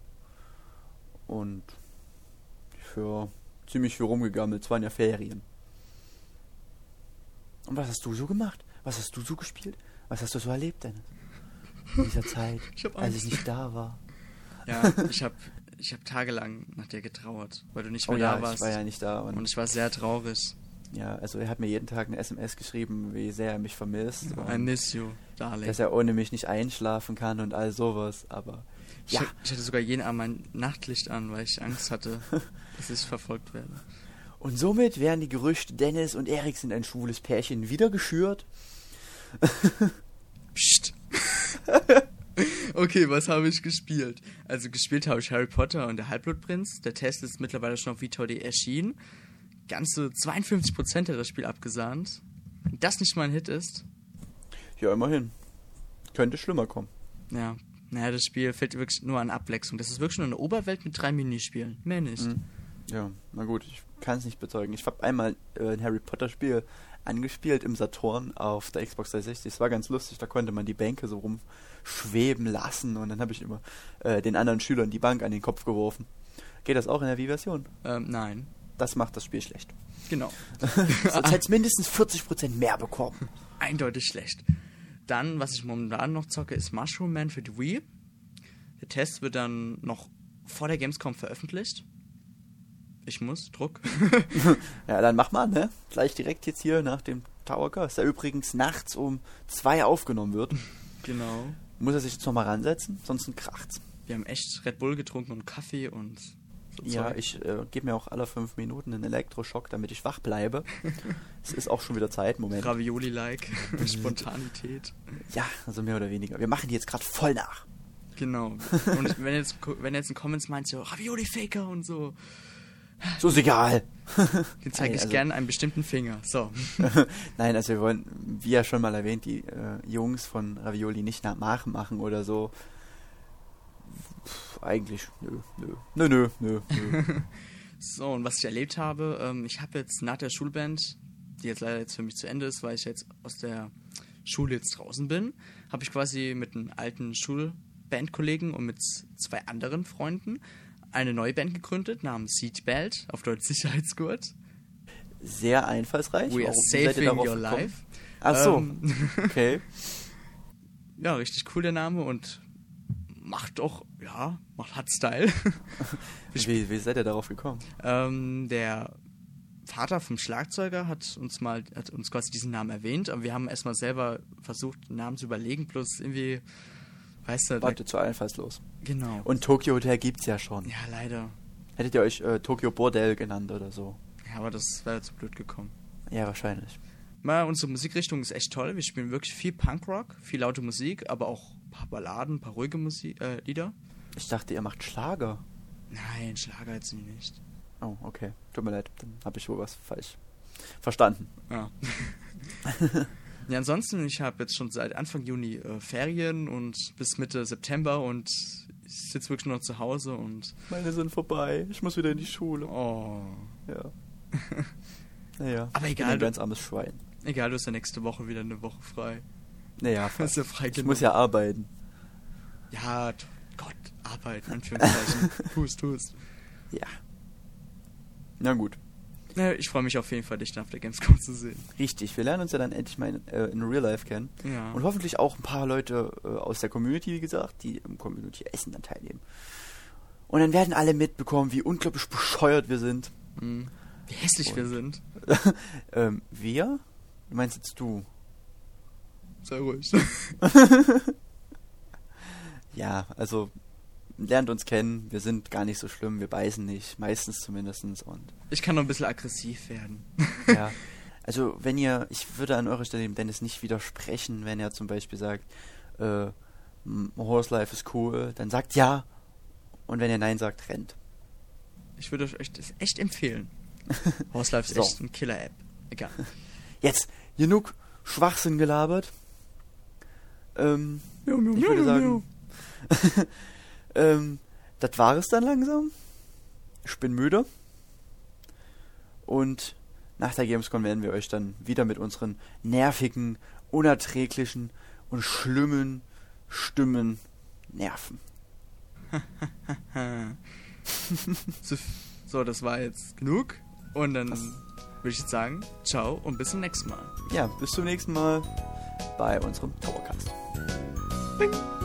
Und für ziemlich viel rumgegammelt. Es waren ja Ferien. Und was hast du so gemacht? Was hast du so gespielt? Was hast du so erlebt, Dennis? in dieser Zeit, ich als ich nicht da war. Ja, ich habe ich hab tagelang nach dir getrauert, weil du nicht mehr oh, da ja, warst. Ich war ja nicht da. Und, und, ich war sehr traurig. Ja, also er hat mir jeden Tag eine SMS geschrieben, wie sehr er mich vermisst. I miss you, darling. Dass er ohne mich nicht einschlafen kann und all sowas, aber ich ja. ich hatte sogar jeden Abend mein Nachtlicht an, weil ich Angst hatte, dass ich verfolgt werde. Und somit werden die Gerüchte, Dennis und Erik sind ein schwules Pärchen, wieder geschürt. Psst. okay, was habe ich gespielt? Also gespielt habe ich Harry Potter und der Halbblutprinz. Der Test ist mittlerweile schon auf VTOD erschienen. Ganze 52% hat das Spiel abgesahnt. Wenn das nicht mal ein Hit ist. Ja, immerhin. Könnte schlimmer kommen. Ja. Naja, das Spiel fällt wirklich nur an Abwechslung. Das ist wirklich nur eine Oberwelt mit drei Minispielen. Mehr nicht. Mhm. Ja, na gut, ich kann es nicht bezeugen. Ich habe einmal äh, ein Harry Potter Spiel angespielt im Saturn auf der Xbox 360. Es war ganz lustig, da konnte man die Bänke so rumschweben lassen und dann habe ich immer äh, den anderen Schülern die Bank an den Kopf geworfen. Geht das auch in der Wii-Version? Ähm, nein. Das macht das Spiel schlecht. Genau. Sonst hätte es mindestens 40% mehr bekommen. Eindeutig schlecht. Dann, was ich momentan noch zocke, ist Mushroom Man für die Wii. Der Test wird dann noch vor der Gamescom veröffentlicht. Ich muss, Druck. ja, dann mach mal, ne? Gleich direkt jetzt hier nach dem Towercast, der übrigens nachts um zwei aufgenommen wird. Genau. Muss er sich jetzt nochmal ransetzen, sonst kracht's. Wir haben echt Red Bull getrunken und Kaffee und so Ja, ich äh, gebe mir auch alle fünf Minuten einen Elektroschock, damit ich wach bleibe. es ist auch schon wieder Zeit, Moment. Ravioli-like, Spontanität. Ja, also mehr oder weniger. Wir machen die jetzt gerade voll nach. Genau. Und wenn jetzt, wenn jetzt in Comments meinst, so Ravioli-Faker und so, so ist egal. Den zeige ich also, gerne einen bestimmten Finger. So. Nein, also wir wollen, wie ja schon mal erwähnt, die äh, Jungs von Ravioli nicht nachmachen oder so. Pff, eigentlich, nö, nö, nö, nö, nö. nö. so, und was ich erlebt habe, ähm, ich habe jetzt nach der Schulband, die jetzt leider jetzt für mich zu Ende ist, weil ich jetzt aus der Schule jetzt draußen bin, habe ich quasi mit einem alten Schulbandkollegen und mit zwei anderen Freunden eine neue Band gegründet namens Seatbelt, auf Deutsch Sicherheitsgurt. Sehr einfallsreich. We are saving your gekommen? life. Ach so, ähm, okay. Ja, richtig cool der Name und macht doch, ja, macht hat Style. wie, wie seid ihr darauf gekommen? Ähm, der Vater vom Schlagzeuger hat uns mal, hat uns quasi diesen Namen erwähnt, aber wir haben erstmal selber versucht, einen Namen zu überlegen, plus irgendwie Weißt du, Warte, zu einfallslos. Genau. Und Tokyo Hotel gibt's ja schon. Ja, leider. Hättet ihr euch äh, Tokyo Bordell genannt oder so? Ja, aber das wäre zu blöd gekommen. Ja, wahrscheinlich. Mal, unsere Musikrichtung ist echt toll. Wir spielen wirklich viel Punkrock, viel laute Musik, aber auch paar Balladen, ein paar ruhige Musik, äh, Lieder. Ich dachte, ihr macht Schlager. Nein, Schlager jetzt nicht. Oh, okay. Tut mir leid, dann habe ich wohl was falsch verstanden. Ja. Ja, ansonsten, ich habe jetzt schon seit Anfang Juni äh, Ferien und bis Mitte September und ich sitze wirklich nur noch zu Hause und. Meine sind vorbei. Ich muss wieder in die Schule. Oh. Ja. naja. Aber egal. Ein ganz armes Schwein. Egal, du hast ja nächste Woche wieder eine Woche frei. Naja, fast. ja ich muss ja arbeiten. Ja, Gott, arbeiten, Anführungszeichen. tust, tust. Ja. Na gut. Ja, ich freue mich auf jeden Fall, dich dann auf der Gamescom zu sehen. Richtig, wir lernen uns ja dann endlich mal in, äh, in Real Life kennen. Ja. Und hoffentlich auch ein paar Leute äh, aus der Community, wie gesagt, die im Community-Essen dann teilnehmen. Und dann werden alle mitbekommen, wie unglaublich bescheuert wir sind. Mhm. Wie hässlich Und, wir sind. ähm, wir? Du meinst jetzt du? Sei ruhig. ja, also lernt uns kennen. Wir sind gar nicht so schlimm, wir beißen nicht, meistens zumindestens Und ich kann noch ein bisschen aggressiv werden. ja. Also wenn ihr, ich würde an eurer Stelle dem Dennis nicht widersprechen, wenn er zum Beispiel sagt, äh, Horse Life ist cool, dann sagt ja. Und wenn ihr Nein sagt, rennt. Ich würde euch das echt empfehlen. Horse Life ist so. echt ein Killer-App. Egal. Jetzt, genug Schwachsinn gelabert. Ähm, miau, miau, ich würde sagen, ähm, das war es dann langsam. Ich bin müde. Und nach der Gamescom werden wir euch dann wieder mit unseren nervigen, unerträglichen und schlimmen Stimmen nerven. so, so, das war jetzt genug. Und dann würde ich jetzt sagen, ciao und bis zum nächsten Mal. Ja, bis zum nächsten Mal bei unserem Towercast. Bing.